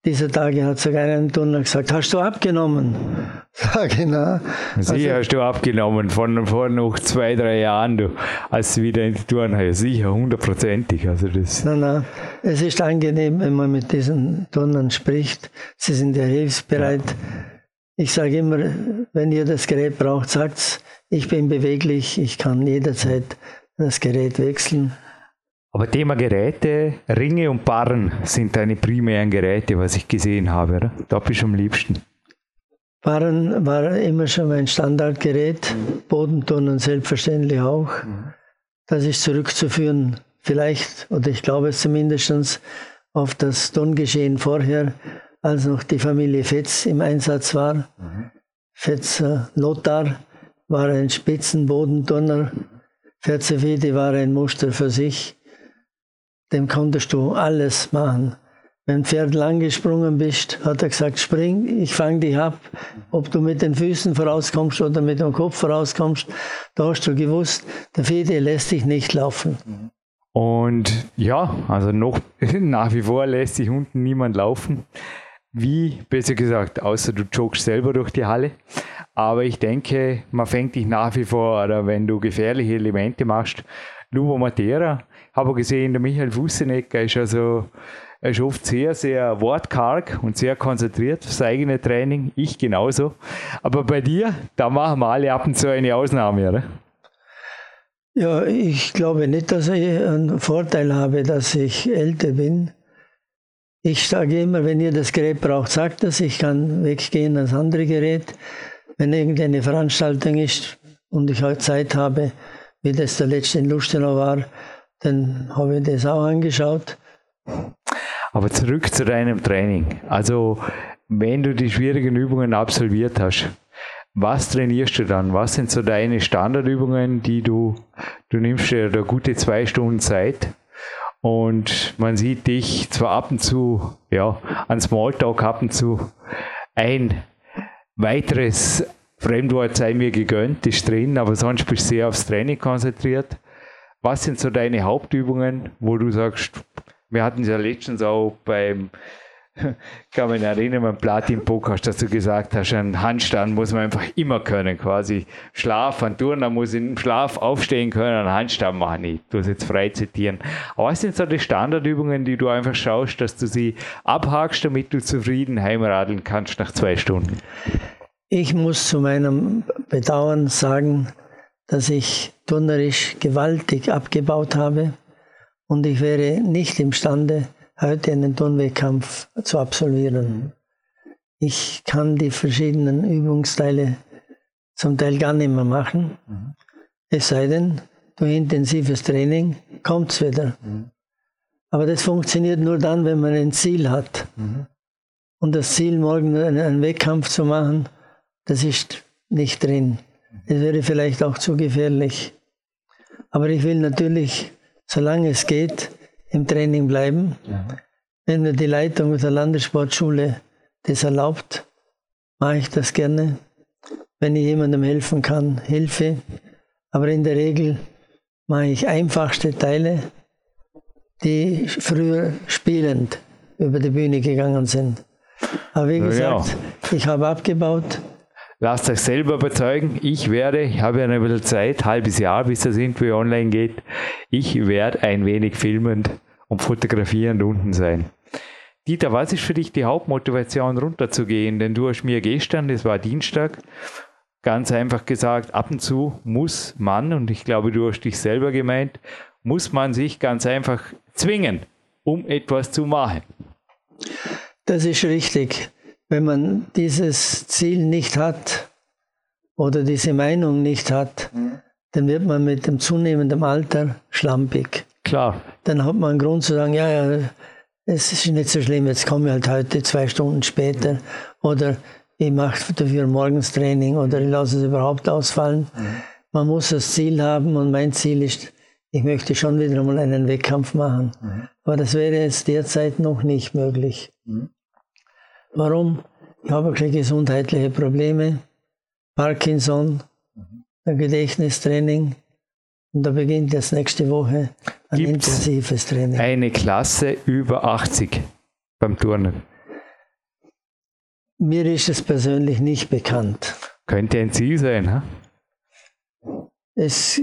Dieser Tage hat sogar ein Turner gesagt, hast du abgenommen? Ja, genau. Sicher also, hast du abgenommen, von vor noch zwei, drei Jahren, du, als du wieder in die Touren hast. Sicher, hundertprozentig. Also das nein, nein, es ist angenehm, wenn man mit diesen Turnern spricht. Sie sind ja hilfsbereit. Ich sage immer, wenn ihr das Gerät braucht, sagt's, ich bin beweglich, ich kann jederzeit das Gerät wechseln. Aber Thema Geräte, Ringe und Barren sind deine primären Geräte, was ich gesehen habe, oder? Da bist du am liebsten. Barren war immer schon mein Standardgerät. Bodenturnen selbstverständlich auch. Das ist zurückzuführen, vielleicht, oder ich glaube es zumindest, auf das Turngeschehen vorher, als noch die Familie Fetz im Einsatz war. Mhm. Fetzer Lothar war ein Spitzenbodenturner. Ferzefede war ein Muster für sich. Dem konntest du alles machen. Wenn ein Pferd lang gesprungen bist, hat er gesagt, spring, ich fange dich ab. Ob du mit den Füßen vorauskommst oder mit dem Kopf vorauskommst, da hast du gewusst, der Fede lässt dich nicht laufen. Und ja, also noch nach wie vor lässt sich unten niemand laufen. Wie, besser gesagt, außer du joggst selber durch die Halle. Aber ich denke, man fängt dich nach wie vor, oder wenn du gefährliche Elemente machst, Lubo Matera, habe gesehen, der Michael Fussenecker ist also er ist oft sehr, sehr wortkarg und sehr konzentriert auf das eigene Training. Ich genauso. Aber bei dir, da machen wir alle ab und zu eine Ausnahme, oder? Ja, ich glaube nicht, dass ich einen Vorteil habe, dass ich älter bin. Ich sage immer, wenn ihr das Gerät braucht, sagt das. Ich kann weggehen ans andere Gerät. Wenn irgendeine Veranstaltung ist und ich halt Zeit habe, wie das der letzte in Lustenau war, dann habe ich das auch angeschaut. Aber zurück zu deinem Training. Also, wenn du die schwierigen Übungen absolviert hast, was trainierst du dann? Was sind so deine Standardübungen, die du, du nimmst dir da gute zwei Stunden Zeit und man sieht dich zwar ab und zu, ja, an Smalltalk ab und zu ein weiteres Fremdwort sei mir gegönnt, ist drin, aber sonst bist du sehr aufs Training konzentriert. Was sind so deine Hauptübungen, wo du sagst, wir hatten es ja letztens auch beim, kann man erinnern, beim Platin-Podcast, dass du gesagt hast, ein Handstand muss man einfach immer können, quasi. Schlaf, ein Turner muss im Schlaf aufstehen können, einen Handstand machen nicht. Du hast jetzt frei zitieren. Aber was sind so die Standardübungen, die du einfach schaust, dass du sie abhakst, damit du zufrieden heimradeln kannst nach zwei Stunden? Ich muss zu meinem Bedauern sagen, dass ich turnerisch gewaltig abgebaut habe und ich wäre nicht imstande, heute einen Turnwettkampf zu absolvieren. Ich kann die verschiedenen Übungsteile zum Teil gar nicht mehr machen. Mhm. Es sei denn, durch intensives Training kommt es wieder. Mhm. Aber das funktioniert nur dann, wenn man ein Ziel hat. Mhm. Und das Ziel, morgen einen Wettkampf zu machen, das ist nicht drin. Das wäre vielleicht auch zu gefährlich. Aber ich will natürlich solange es geht, im Training bleiben. Ja. Wenn mir die Leitung der Landessportschule das erlaubt, mache ich das gerne. Wenn ich jemandem helfen kann, Hilfe. Aber in der Regel mache ich einfachste Teile, die früher spielend über die Bühne gegangen sind. Aber wie gesagt, ja. ich habe abgebaut, Lasst euch selber überzeugen. Ich werde, ich habe ja ein bisschen Zeit, halbes Jahr, bis das irgendwie online geht. Ich werde ein wenig filmend und fotografierend unten sein. Dieter, was ist für dich die Hauptmotivation runterzugehen? Denn du hast mir gestern, das war Dienstag, ganz einfach gesagt, ab und zu muss man, und ich glaube, du hast dich selber gemeint, muss man sich ganz einfach zwingen, um etwas zu machen. Das ist richtig wenn man dieses Ziel nicht hat oder diese Meinung nicht hat, mhm. dann wird man mit dem zunehmenden Alter schlampig. Klar. Dann hat man einen Grund zu sagen, ja, ja, es ist nicht so schlimm, jetzt komme ich halt heute zwei Stunden später oder ich mache dafür morgens Training oder ich lasse es überhaupt ausfallen. Mhm. Man muss das Ziel haben und mein Ziel ist, ich möchte schon wieder einmal einen Wettkampf machen. Mhm. Aber das wäre jetzt derzeit noch nicht möglich. Mhm. Warum? Ich habe keine gesundheitliche Probleme, Parkinson, ein Gedächtnistraining. Und da beginnt jetzt nächste Woche ein Gibt's intensives Training. Eine Klasse über 80 beim Turnen. Mir ist es persönlich nicht bekannt. Könnte ein Ziel sein, ha? Es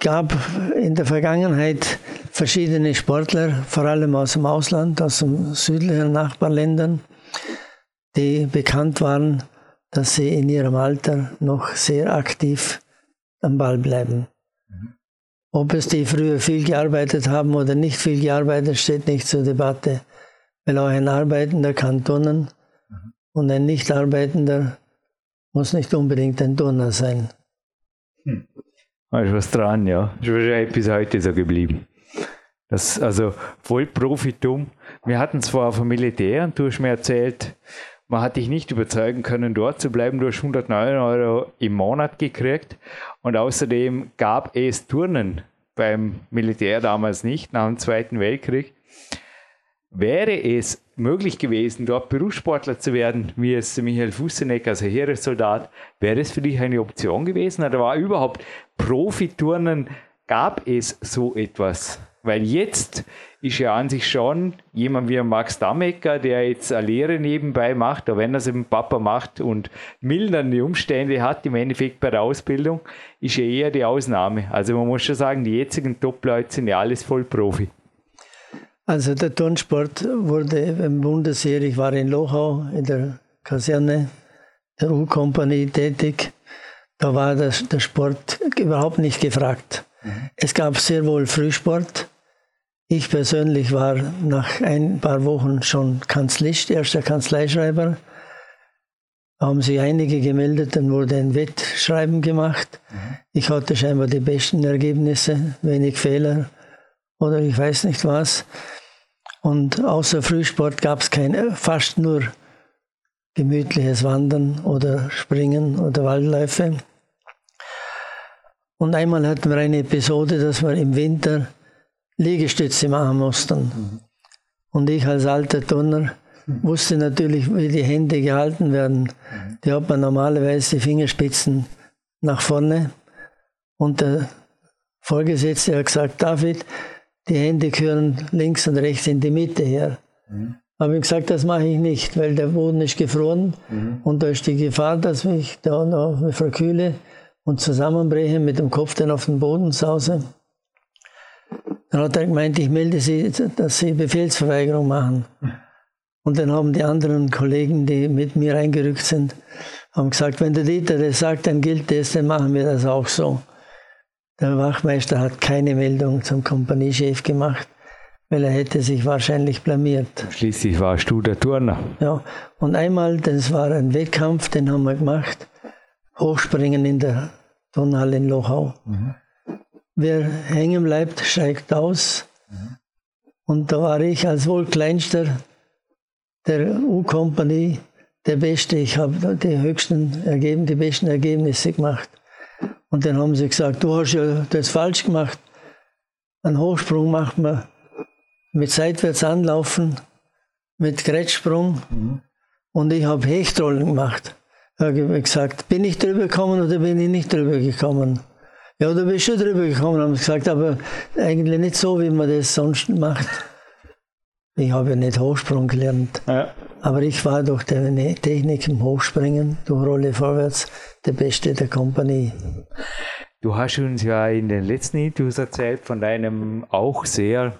gab in der Vergangenheit verschiedene Sportler, vor allem aus dem Ausland, aus den südlichen Nachbarländern, die bekannt waren, dass sie in ihrem Alter noch sehr aktiv am Ball bleiben. Mhm. Ob es die früher viel gearbeitet haben oder nicht viel gearbeitet, steht nicht zur Debatte. Weil auch ein Arbeitender kann turnen mhm. und ein Nicht-Arbeitender muss nicht unbedingt ein Turner sein. Hm. Da ist was dran, ja. Ist wahrscheinlich bis heute so geblieben. Das, also Vollprofitum. Wir hatten zwar vom Militär und du hast mir erzählt, man hat dich nicht überzeugen können, dort zu bleiben. Du hast 109 Euro im Monat gekriegt und außerdem gab es Turnen beim Militär damals nicht, nach dem Zweiten Weltkrieg. Wäre es möglich gewesen, dort Berufssportler zu werden, wie es Michael Fusseneck, also Heeressoldat, wäre es für dich eine Option gewesen? Oder war überhaupt Profiturnen, gab es so etwas? Weil jetzt ist ja an sich schon jemand wie Max Damecker, der jetzt eine Lehre nebenbei macht, auch wenn er es mit dem Papa macht und mildernde Umstände hat im Endeffekt bei der Ausbildung, ist ja eher die Ausnahme. Also man muss schon sagen, die jetzigen Top-Leute sind ja alles voll Profi. Also der Turnsport wurde im Bundesheer, ich war in Lochau in der Kaserne der U-Kompanie tätig, da war das, der Sport überhaupt nicht gefragt. Mhm. Es gab sehr wohl Frühsport, ich persönlich war nach ein paar Wochen schon Kanzlist, erster Kanzleischreiber. Haben sich einige gemeldet, dann wurde ein Wettschreiben gemacht. Mhm. Ich hatte scheinbar die besten Ergebnisse, wenig Fehler oder ich weiß nicht was. Und außer Frühsport gab es kein, fast nur gemütliches Wandern oder Springen oder Waldläufe. Und einmal hatten wir eine Episode, dass wir im Winter Liegestütze machen mussten. Und ich als alter Turner wusste natürlich, wie die Hände gehalten werden. Die hat man normalerweise die Fingerspitzen nach vorne. Und der Vorgesetzte hat gesagt, David, die Hände gehören links und rechts in die Mitte her. Mhm. Habe ich gesagt, das mache ich nicht, weil der Boden ist gefroren mhm. und da ist die Gefahr, dass ich da noch verkühle und zusammenbreche, mit dem Kopf dann auf den Boden sause. Dann hat er gemeint, ich melde Sie, dass Sie Befehlsverweigerung machen. Und dann haben die anderen Kollegen, die mit mir eingerückt sind, haben gesagt, wenn der Dieter das sagt, dann gilt das, dann machen wir das auch so. Der Wachmeister hat keine Meldung zum Kompaniechef gemacht, weil er hätte sich wahrscheinlich blamiert. Schließlich warst du der Turner. Ja, und einmal, das war ein Wettkampf, den haben wir gemacht, Hochspringen in der Turnhalle in Lochau. Mhm. Wer hängen bleibt, steigt aus. Mhm. Und da war ich als wohl kleinster der U-Kompanie der Beste. Ich habe die höchsten Ergebnisse, die besten Ergebnisse gemacht. Und dann haben sie gesagt, du hast ja das falsch gemacht. Einen Hochsprung macht man mit seitwärts anlaufen, mit Grätschsprung. Mhm. Und ich habe Hechtrollen gemacht. Da habe ich gesagt, bin ich drüber gekommen oder bin ich nicht drüber gekommen? Ja, da bist du drüber gekommen, haben gesagt, aber eigentlich nicht so, wie man das sonst macht. Ich habe ja nicht Hochsprung gelernt. Ja. Aber ich war durch die Technik im Hochspringen, durch Rolle vorwärts, der Beste der Kompanie. Du hast uns ja in den letzten Interviews erzählt von deinem auch sehr,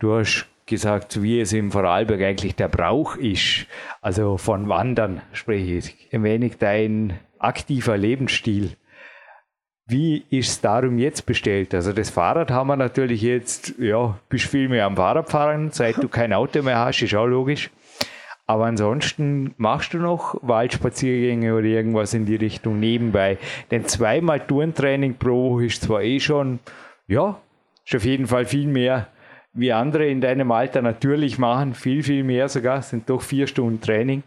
du hast gesagt, wie es im Vorarlberg eigentlich der Brauch ist. Also von Wandern spreche ich. Ein wenig dein aktiver Lebensstil. Wie ist es darum jetzt bestellt? Also das Fahrrad haben wir natürlich jetzt, ja, bist viel mehr am Fahrradfahren, seit du kein Auto mehr hast, ist auch logisch. Aber ansonsten machst du noch Waldspaziergänge oder irgendwas in die Richtung nebenbei. Denn zweimal Turntraining pro Woche ist zwar eh schon, ja, ist auf jeden Fall viel mehr wie andere in deinem Alter natürlich machen, viel, viel mehr sogar, sind doch vier Stunden Training.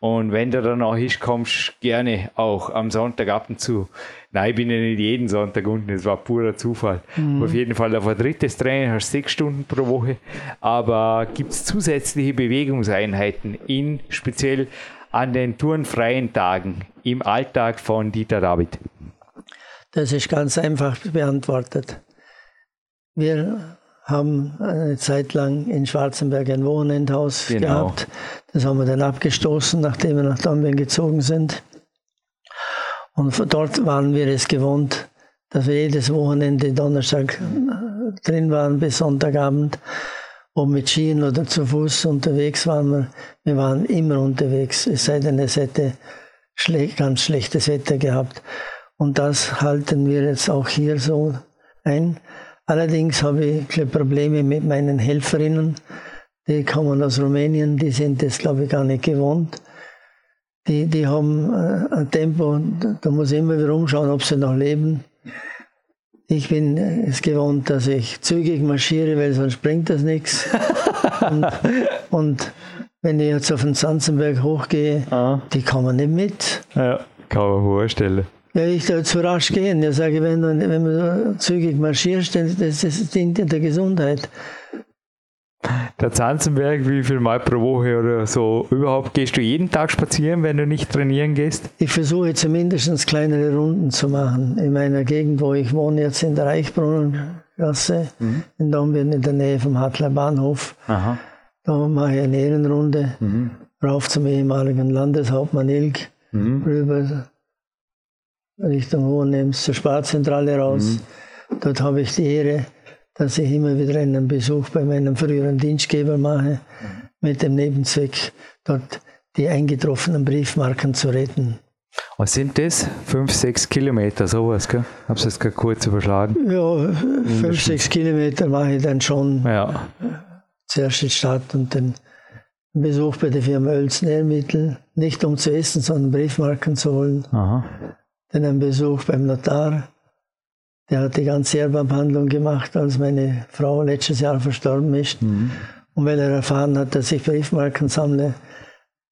Und wenn du dann auch ist, kommst gerne auch am Sonntag ab und zu. Nein, ich bin ja nicht jeden Sonntag unten, das war purer Zufall. Mhm. Auf jeden Fall auf ein drittes Training hast du sechs Stunden pro Woche. Aber gibt es zusätzliche Bewegungseinheiten in speziell an den turnfreien Tagen im Alltag von Dieter David? Das ist ganz einfach beantwortet. Wir haben eine Zeit lang in Schwarzenberg ein Wochenendhaus genau. gehabt. Das haben wir dann abgestoßen, nachdem wir nach Dornbirn gezogen sind. Und dort waren wir es gewohnt, dass wir jedes Wochenende Donnerstag äh, drin waren bis Sonntagabend. Ob mit Skien oder zu Fuß unterwegs waren wir. Wir waren immer unterwegs, es sei denn, es hätte ganz schlechtes Wetter gehabt. Und das halten wir jetzt auch hier so ein. Allerdings habe ich Probleme mit meinen Helferinnen. Die kommen aus Rumänien, die sind das, glaube ich, gar nicht gewohnt. Die, die haben äh, ein Tempo, da muss ich immer wieder umschauen, ob sie noch leben. Ich bin es gewohnt, dass ich zügig marschiere, weil sonst bringt das nichts. Und, und wenn ich jetzt auf den Sanzenberg hochgehe, ah. die man nicht mit. Ja, kann man vorstellen. Ja, ich da zu rasch gehen. Ja, sage, wenn, du, wenn man so zügig marschierst, das, das dient der Gesundheit. Der Zanzenberg, wie viel Mal pro Woche oder so überhaupt gehst du jeden Tag spazieren, wenn du nicht trainieren gehst? Ich versuche zumindest kleinere Runden zu machen. In meiner Gegend, wo ich wohne, jetzt in der Reichbrunnengasse, mhm. in Dombien in der Nähe vom Hartler Bahnhof. Aha. Da mache ich eine Ehrenrunde mhm. rauf zum ehemaligen Landeshauptmann Ilg, mhm. rüber Richtung Hohenems zur Sparzentrale raus. Mhm. Dort habe ich die Ehre, dass ich immer wieder einen Besuch bei meinem früheren Dienstgeber mache, mhm. mit dem Nebenzweck, dort die eingetroffenen Briefmarken zu retten. Was sind das? Fünf, sechs Kilometer, sowas, gell? Hab's jetzt gerade kurz überschlagen. Ja, fünf, sechs Kilometer mache ich dann schon. Ja. Zuerst die Stadt und den Besuch bei der Firma Oels Nährmittel. Nicht um zu essen, sondern Briefmarken zu holen. Aha. Dann ein Besuch beim Notar. Der hat die ganze Erbabhandlung gemacht, als meine Frau letztes Jahr verstorben ist. Mhm. Und weil er erfahren hat, dass ich Briefmarken sammle,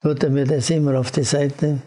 tut er mir das immer auf die Seite.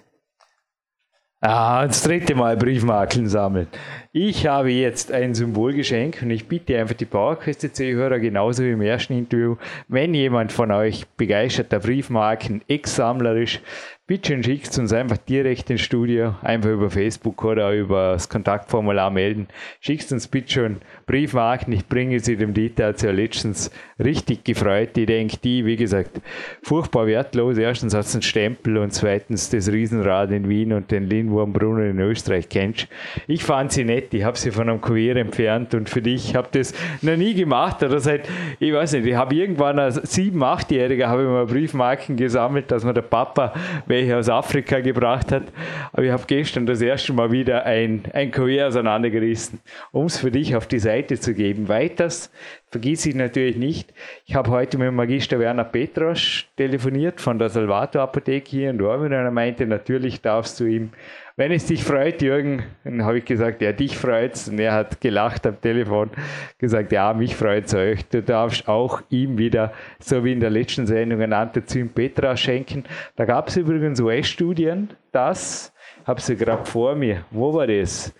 Ah, das dritte Mal Briefmarken sammeln. Ich habe jetzt ein Symbolgeschenk und ich bitte einfach die PowerQuest C-Hörer genauso wie im ersten Interview, wenn jemand von euch begeisterter Briefmarken ex-sammlerisch Bitte schickt uns einfach direkt ins Studio, einfach über Facebook oder über das Kontaktformular melden. Schickt uns bitte schon Briefmarken, ich bringe sie dem Dieter, hat sich ja letztens richtig gefreut. Ich denke, die, wie gesagt, furchtbar wertlos. Erstens hat es einen Stempel und zweitens das Riesenrad in Wien und den Lindwurmbrunnen in Österreich kennst. Ich fand sie nett, ich habe sie von einem Kurier entfernt und für dich habe das noch nie gemacht oder seit, ich weiß nicht, ich habe irgendwann als sieben, achtjähriger habe ich mal Briefmarken gesammelt, dass mir der Papa welche aus Afrika gebracht hat. Aber ich habe gestern das erste Mal wieder ein, ein Kuvert auseinandergerissen, um es für dich auf die Seite zu geben. Weiters vergiss ich natürlich nicht, ich habe heute mit Magister Werner Petrosch telefoniert von der Salvator Apotheke hier in Dortmund und er meinte, natürlich darfst du ihm wenn es dich freut, Jürgen, dann habe ich gesagt, ja, dich freut's. Und er hat gelacht am Telefon, gesagt, ja, mich freut's euch. Du darfst auch ihm wieder, so wie in der letzten Sendung, ein Antizym Petra schenken. Da gab es übrigens US-Studien, das, habe sie gerade vor mir. Wo war das?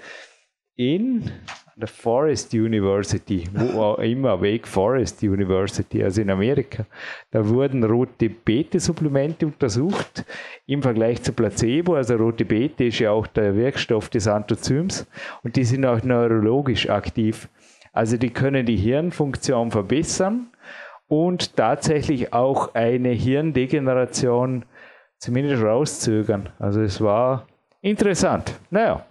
In der Forest University, wo auch immer, Wake Forest University, also in Amerika. Da wurden rote Beete-Supplemente untersucht im Vergleich zu Placebo. Also rote Beete ist ja auch der Wirkstoff des Anthozyms und die sind auch neurologisch aktiv. Also die können die Hirnfunktion verbessern und tatsächlich auch eine Hirndegeneration zumindest rauszögern. Also es war interessant. Naja.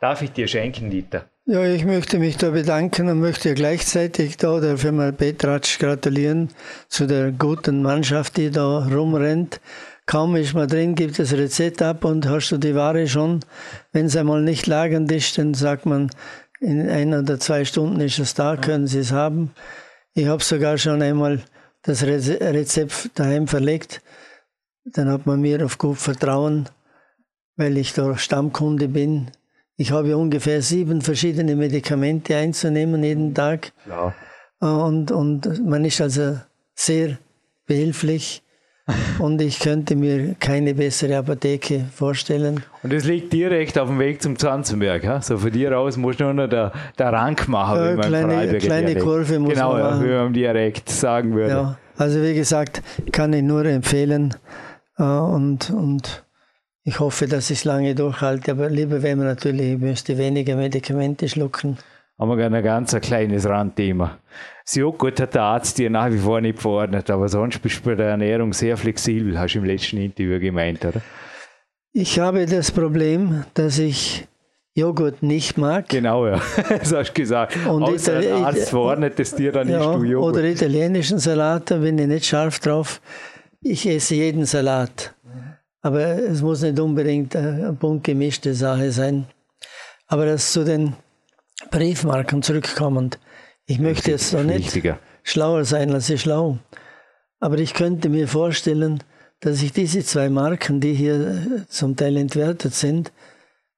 Darf ich dir schenken, Dieter? Ja, ich möchte mich da bedanken und möchte gleichzeitig da der Firma Petratsch gratulieren zu der guten Mannschaft, die da rumrennt. Kaum ist man drin, gibt das Rezept ab und hast du die Ware schon. Wenn es einmal nicht lagernd ist, dann sagt man, in ein oder zwei Stunden ist es da, können Sie es haben. Ich habe sogar schon einmal das Rezept daheim verlegt. Dann hat man mir auf gut Vertrauen, weil ich da Stammkunde bin, ich habe ungefähr sieben verschiedene Medikamente einzunehmen jeden Tag. Ja. Und, und man ist also sehr behilflich. und ich könnte mir keine bessere Apotheke vorstellen. Und das liegt direkt auf dem Weg zum Zanzenberg. Ja? So von dir aus musst du nur noch der, der Rank machen, ja, wie man kleine, kleine Kurve muss genau, man machen. Genau, wie man direkt sagen würde. Ja, also wie gesagt, kann ich nur empfehlen. Äh, und, und ich hoffe, dass ich es lange durchhalte, aber lieber wäre man natürlich, ich müsste weniger Medikamente schlucken. Aber ein ganz kleines Randthema. Das Joghurt hat der Arzt dir nach wie vor nicht verordnet, aber sonst bist du bei der Ernährung sehr flexibel, hast du im letzten Interview gemeint, oder? Ich habe das Problem, dass ich Joghurt nicht mag. Genau, ja. Das hast du gesagt. Und Außer der Arzt verordnet es dir dann ja, nicht, du Joghurt. Oder italienischen Salat, da bin ich nicht scharf drauf. Ich esse jeden Salat. Aber es muss nicht unbedingt eine bunt gemischte Sache sein. Aber das zu den Briefmarken zurückkommend. Ich möchte jetzt noch nicht wichtiger. schlauer sein als ich schlau. Aber ich könnte mir vorstellen, dass ich diese zwei Marken, die hier zum Teil entwertet sind,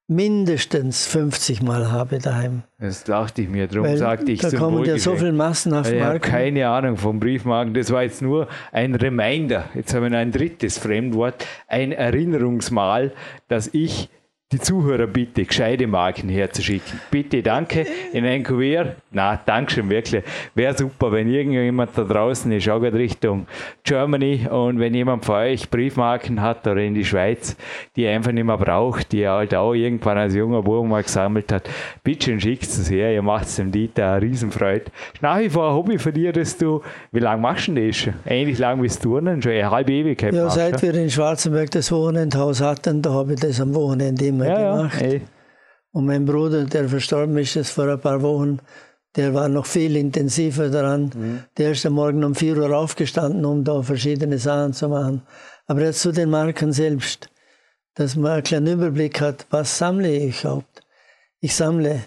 mindestens 50 Mal habe daheim. Das dachte ich mir, darum sagte ich Da kommen ja so viele Massen auf Ich Marken. habe keine Ahnung vom Briefmarken. Das war jetzt nur ein Reminder. Jetzt haben wir ein drittes Fremdwort. Ein Erinnerungsmal, dass ich die Zuhörer bitte, gescheite Marken herzuschicken. Bitte, danke. In ein Kuvert. Na, Dankeschön, wirklich. Wäre super, wenn irgendjemand da draußen ist, auch gerade Richtung Germany und wenn jemand von euch Briefmarken hat oder in die Schweiz, die er einfach nicht mehr braucht, die er halt auch irgendwann als junger Buben mal gesammelt hat, bitte schickt es her. Ihr macht es dem Dieter eine Riesenfreude. Ist nach wie vor ein Hobby von dir, dass du, wie lange machst du denn das schon? Ähnlich lang wie das Turnen, schon eine halbe Ewigkeit Ja, seit wir in Schwarzenberg das Wochenendhaus hatten, da habe ich das am Wochenende immer ja, ja, gemacht. ey. Und mein Bruder, der verstorben ist jetzt vor ein paar Wochen, der war noch viel intensiver daran. Mhm. Der ist am Morgen um 4 Uhr aufgestanden, um da verschiedene Sachen zu machen. Aber jetzt zu den Marken selbst, dass man einen kleinen Überblick hat, was sammle ich überhaupt. Ich sammle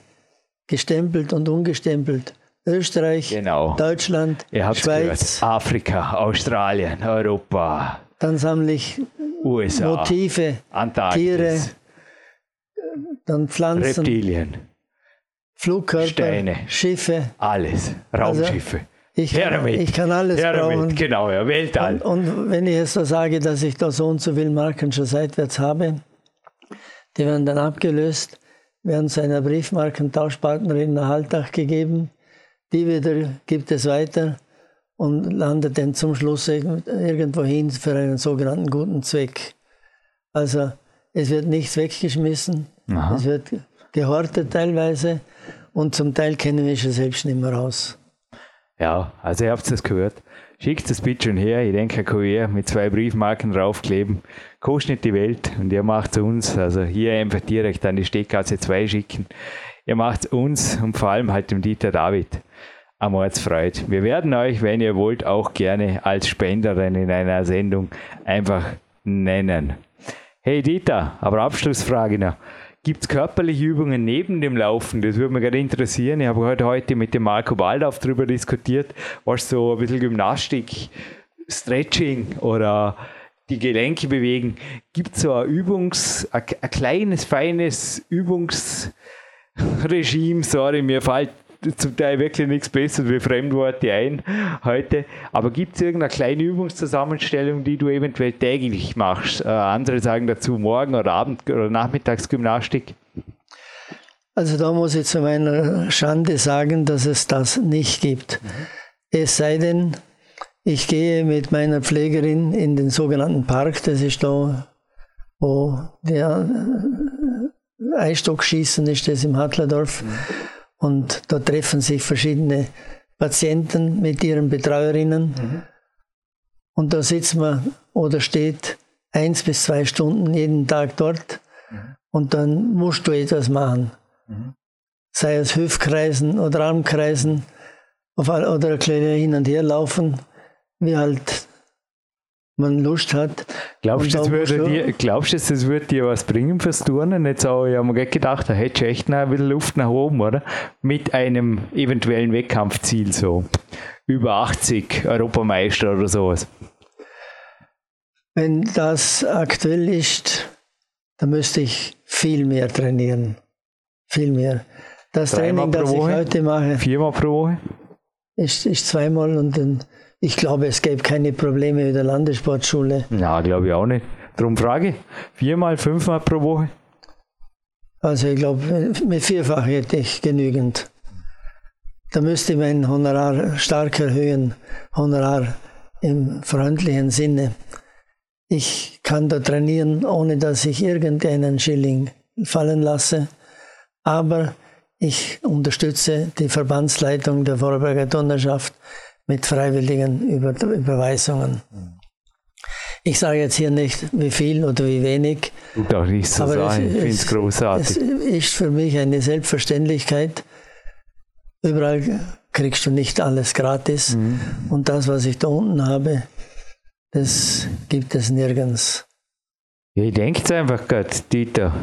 gestempelt und ungestempelt. Österreich, Genau. Deutschland, Schweiz. gehört. Afrika, Australien, Europa, Dann sammle ich USA, Motive, Antarktis, Tiere, dann Pflanzen, Reptilien, Flugkörper, Steine. Schiffe. alles, Raumschiffe. Ich Her kann, ich kann alles Her brauchen. Genau, ja, Weltall. Und, und wenn ich jetzt so sage, dass ich da so und so viele Marken schon seitwärts habe, die werden dann abgelöst, werden zu einer Briefmarkentauschpartnerin nach Haltach gegeben. Die wieder gibt es weiter und landet dann zum Schluss irgend- irgendwo hin für einen sogenannten guten Zweck. Also es wird nichts weggeschmissen, Aha. es wird gehortet teilweise und zum Teil kennen wir schon selbst nicht mehr raus. Ja, also ihr habt es gehört. Schickt das bitte schon her. Ich denke, ein Kuvert mit zwei Briefmarken draufkleben. Kostet nicht die Welt und ihr macht es uns. Also hier einfach direkt an die Steckgasse 2 schicken. Ihr macht es uns und vor allem halt dem Dieter David am Ortsfreud. Wir werden euch, wenn ihr wollt, auch gerne als Spenderin in einer Sendung einfach nennen. Hey Dieter, aber Abschlussfrage noch. Gibt es körperliche Übungen neben dem Laufen? Das würde mich gerade interessieren. Ich habe heute, heute mit dem Marco Baldauf darüber diskutiert, was so ein bisschen Gymnastik, Stretching oder die Gelenke bewegen. Gibt es so ein Übungs-, ein, ein kleines, feines Übungsregime? Sorry, mir fällt zum Teil wirklich nichts Besseres wie Fremdworte ein heute. Aber gibt es irgendeine kleine Übungszusammenstellung, die du eventuell täglich machst? Äh, andere sagen dazu Morgen- oder Abend- oder Nachmittagsgymnastik. Also da muss ich zu meiner Schande sagen, dass es das nicht gibt. Es sei denn, ich gehe mit meiner Pflegerin in den sogenannten Park, das ist da, wo der äh, Eisstockschießen ist, das im Hadlerdorf. Und da treffen sich verschiedene Patienten mit ihren Betreuerinnen. Und da sitzt man oder steht eins bis zwei Stunden jeden Tag dort. Und dann musst du etwas machen. Sei es Hüftkreisen oder Armkreisen oder ein kleiner hin und her laufen, wie halt man Lust hat. Glaubst du, musst würde du- dir, glaubst du, das würde dir was bringen fürs Turnen? Jetzt auch, ich habe mir gedacht, da hättest du echt noch ein bisschen Luft nach oben, oder? Mit einem eventuellen Wettkampfziel, so über 80 Europameister oder sowas. Wenn das aktuell ist, dann müsste ich viel mehr trainieren. Viel mehr. Das Dreimal Training, das ich heute mache, Viermal pro Woche? ist, ist zweimal und dann, ich glaube, es gäbe keine Probleme mit der Landessportschule. Na, glaube ich auch nicht. Darum frage ich, viermal, fünfmal pro Woche? Also ich glaube, mit vierfach hätte ich genügend. Da müsste ich mein Honorar stark erhöhen. Honorar im freundlichen Sinne. Ich kann da trainieren, ohne dass ich irgendeinen Schilling fallen lasse. Aber ich unterstütze die Verbandsleitung der Vorarlberger Donnerschaft mit freiwilligen Über Überweisungen. Ich sage jetzt hier nicht, wie viel oder wie wenig. Tut auch nicht so Aber es- sein. Ich finde es großartig. Es ist für mich eine Selbstverständlichkeit. Überall kriegst du nicht alles gratis. Mhm. Und das, was ich da unten habe, das gibt es nirgends. Denke jetzt einfach gerade, Dieter,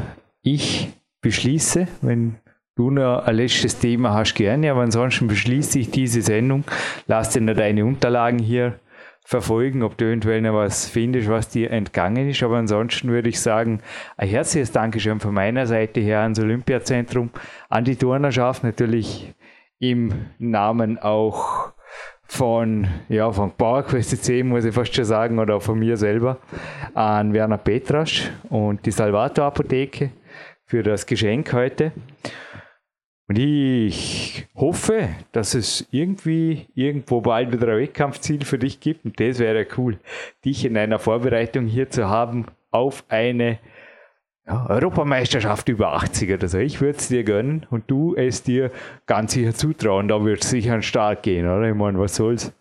ich beschließe, wenn du noch ein letztes Thema hast, gerne, aber ansonsten beschließe ich diese Sendung, lass dir noch deine Unterlagen hier verfolgen, ob du eventuell noch was findest, was dir entgangen ist. Aber ansonsten würde ich sagen, ein herzliches Dankeschön von meiner Seite her ans Olympiazentrum, an die Turnerschaft, natürlich im Namen auch von, ja, von PowerQuest C, muss ich fast schon sagen, oder von mir selber, an Werner Petrasch und die Salvator Apotheke für das Geschenk heute. Und ich hoffe, dass es irgendwie irgendwo bald wieder ein Wettkampfziel für dich gibt. Und das wäre cool, dich in einer Vorbereitung hier zu haben auf eine Europameisterschaft über 80 oder so. Ich würde es dir gönnen und du es dir ganz sicher zutrauen. Da wird es sicher an Start gehen, oder? Ich meine, was soll's?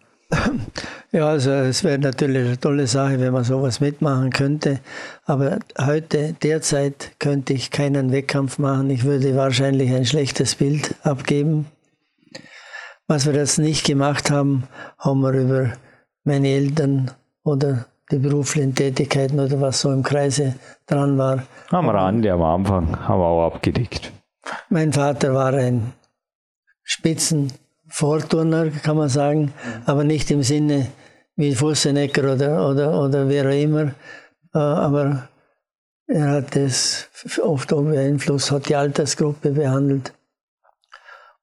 Ja, also es wäre natürlich eine tolle Sache, wenn man sowas mitmachen könnte. Aber heute, derzeit, könnte ich keinen Wettkampf machen. Ich würde wahrscheinlich ein schlechtes Bild abgeben. Was wir jetzt nicht gemacht haben, haben wir über meine Eltern oder die beruflichen Tätigkeiten oder was so im Kreise dran war. Am Rande, am Anfang, haben wir auch abgedeckt. Mein Vater war ein Spitzen- Vorturner, kann man sagen, aber nicht im Sinne wie Fussenecker oder, oder, oder wer auch immer. Äh, aber er hat es oft unter Einfluss, hat die Altersgruppe behandelt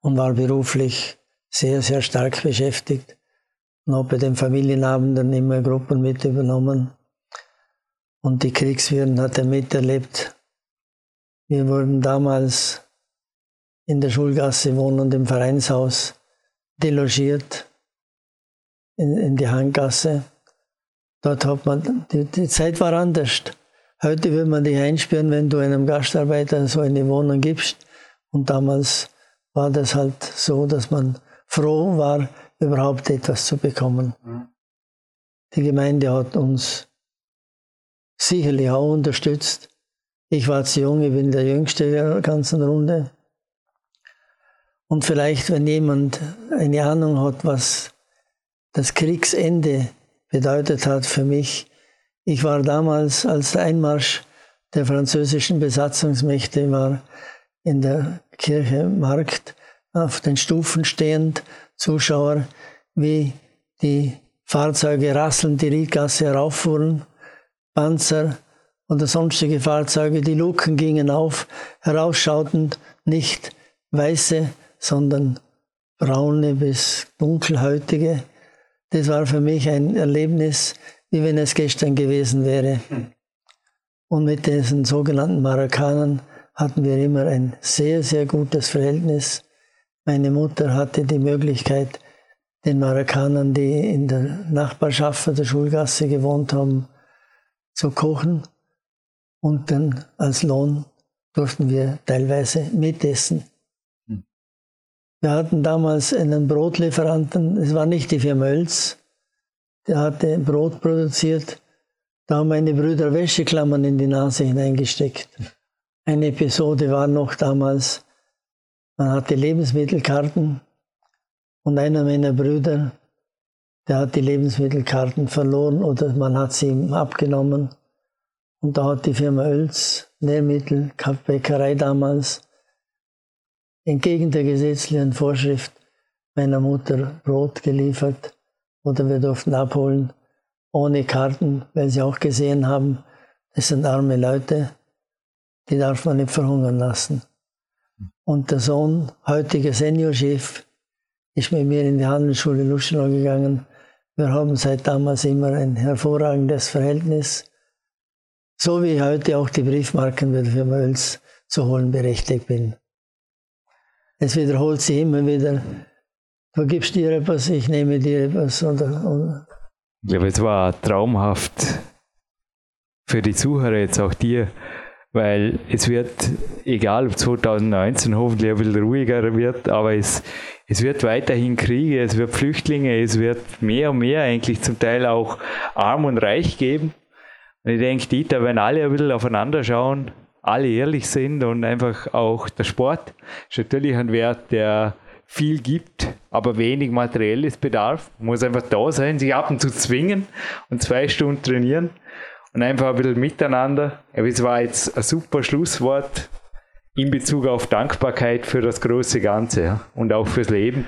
und war beruflich sehr, sehr stark beschäftigt und hat bei den Familienabenden immer Gruppen mit übernommen. Und die Kriegswirren hat er miterlebt. Wir wurden damals in der Schulgasse wohnend im Vereinshaus delogiert in, in die Handgasse. Dort hat man, die, die Zeit war anders. Heute würde man dich einsperren, wenn du einem Gastarbeiter so eine Wohnung gibst. Und damals war das halt so, dass man froh war, überhaupt etwas zu bekommen. Die Gemeinde hat uns sicherlich auch unterstützt. Ich war zu jung, ich bin der Jüngste der ganzen Runde. Und vielleicht, wenn jemand eine Ahnung hat, was das Kriegsende bedeutet hat für mich. Ich war damals, als der Einmarsch der französischen Besatzungsmächte war, in der Kirche Markt auf den Stufen stehend, Zuschauer, wie die Fahrzeuge rasselnd die Riedgasse herauffuhren, Panzer oder sonstige Fahrzeuge, die Luken gingen auf, herausschauten, nicht weiße sondern braune bis dunkelhäutige. Das war für mich ein Erlebnis, wie wenn es gestern gewesen wäre. Und mit diesen sogenannten Marokkanern hatten wir immer ein sehr, sehr gutes Verhältnis. Meine Mutter hatte die Möglichkeit, den Marokkanern, die in der Nachbarschaft der Schulgasse gewohnt haben, zu kochen. Und dann als Lohn durften wir teilweise mitessen. Wir hatten damals einen Brotlieferanten, es war nicht die Firma Oelz, der hatte Brot produziert. Da haben meine Brüder Wäscheklammern in die Nase hineingesteckt. Eine Episode war noch damals, man hatte Lebensmittelkarten und einer meiner Brüder, der hat die Lebensmittelkarten verloren oder man hat sie ihm abgenommen. Und da hat die Firma Oelz, Nährmittel, Bäckerei damals, entgegen der gesetzlichen Vorschrift meiner Mutter Brot geliefert oder wir durften abholen ohne Karten, weil sie auch gesehen haben, das sind arme Leute, die darf man nicht verhungern lassen. Und der Sohn, heutiger Seniorchef, ist mit mir in die Handelsschule Luschenau gegangen. Wir haben seit damals immer ein hervorragendes Verhältnis, so wie ich heute auch die Briefmarken für Öls zu holen berechtigt bin. Es wiederholt sich immer wieder. Du gibst dir etwas, ich nehme dir etwas. Oder, oder. Ich glaube, es war traumhaft für die Zuhörer, jetzt auch dir, weil es wird, egal ob 2019 hoffentlich ein bisschen ruhiger wird, aber es, es wird weiterhin Kriege, es wird Flüchtlinge, es wird mehr und mehr eigentlich zum Teil auch arm und reich geben. Und ich denke, Dieter, wenn alle ein bisschen aufeinander schauen, alle ehrlich sind und einfach auch der Sport ist natürlich ein Wert, der viel gibt, aber wenig materielles Bedarf. Man muss einfach da sein, sich ab und zu zwingen und zwei Stunden trainieren und einfach ein bisschen miteinander. Aber es war jetzt ein super Schlusswort in Bezug auf Dankbarkeit für das große Ganze ja, und auch fürs Leben.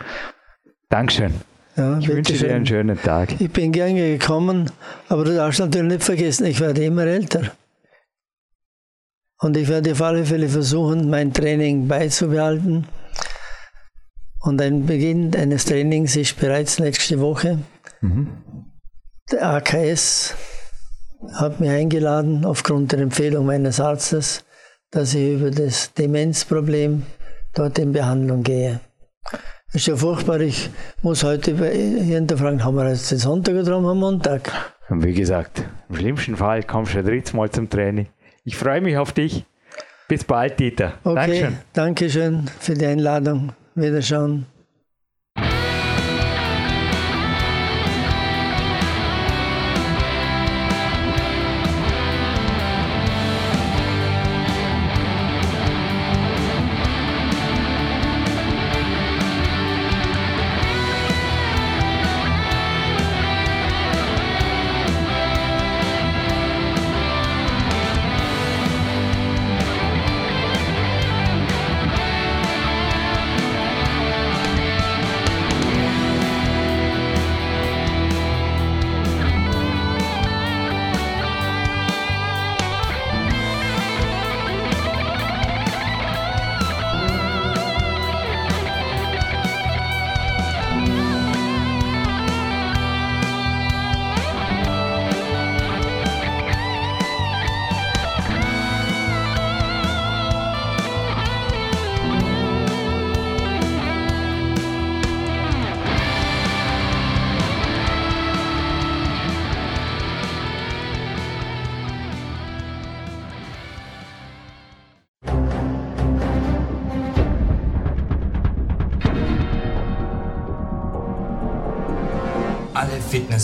Dankeschön. Ja, ich wünsche dir einen schönen Tag. Ich bin gerne gekommen, aber du darfst natürlich nicht vergessen, ich werde immer älter. Und ich werde auf alle Fälle versuchen, mein Training beizubehalten. Und ein Beginn eines Trainings ist bereits nächste Woche. Mhm. Der AKS hat mich eingeladen, aufgrund der Empfehlung meines Arztes, dass ich über das Demenzproblem dort in Behandlung gehe. Das ist ja furchtbar, ich muss heute hinterfragen, haben wir jetzt den Sonntag oder am Montag? Und wie gesagt, im schlimmsten Fall kommst du ein drittes Mal zum Training. Ich freue mich auf dich. Bis bald, Dieter. Okay, Dankeschön. Dankeschön für die Einladung. Wiederschauen.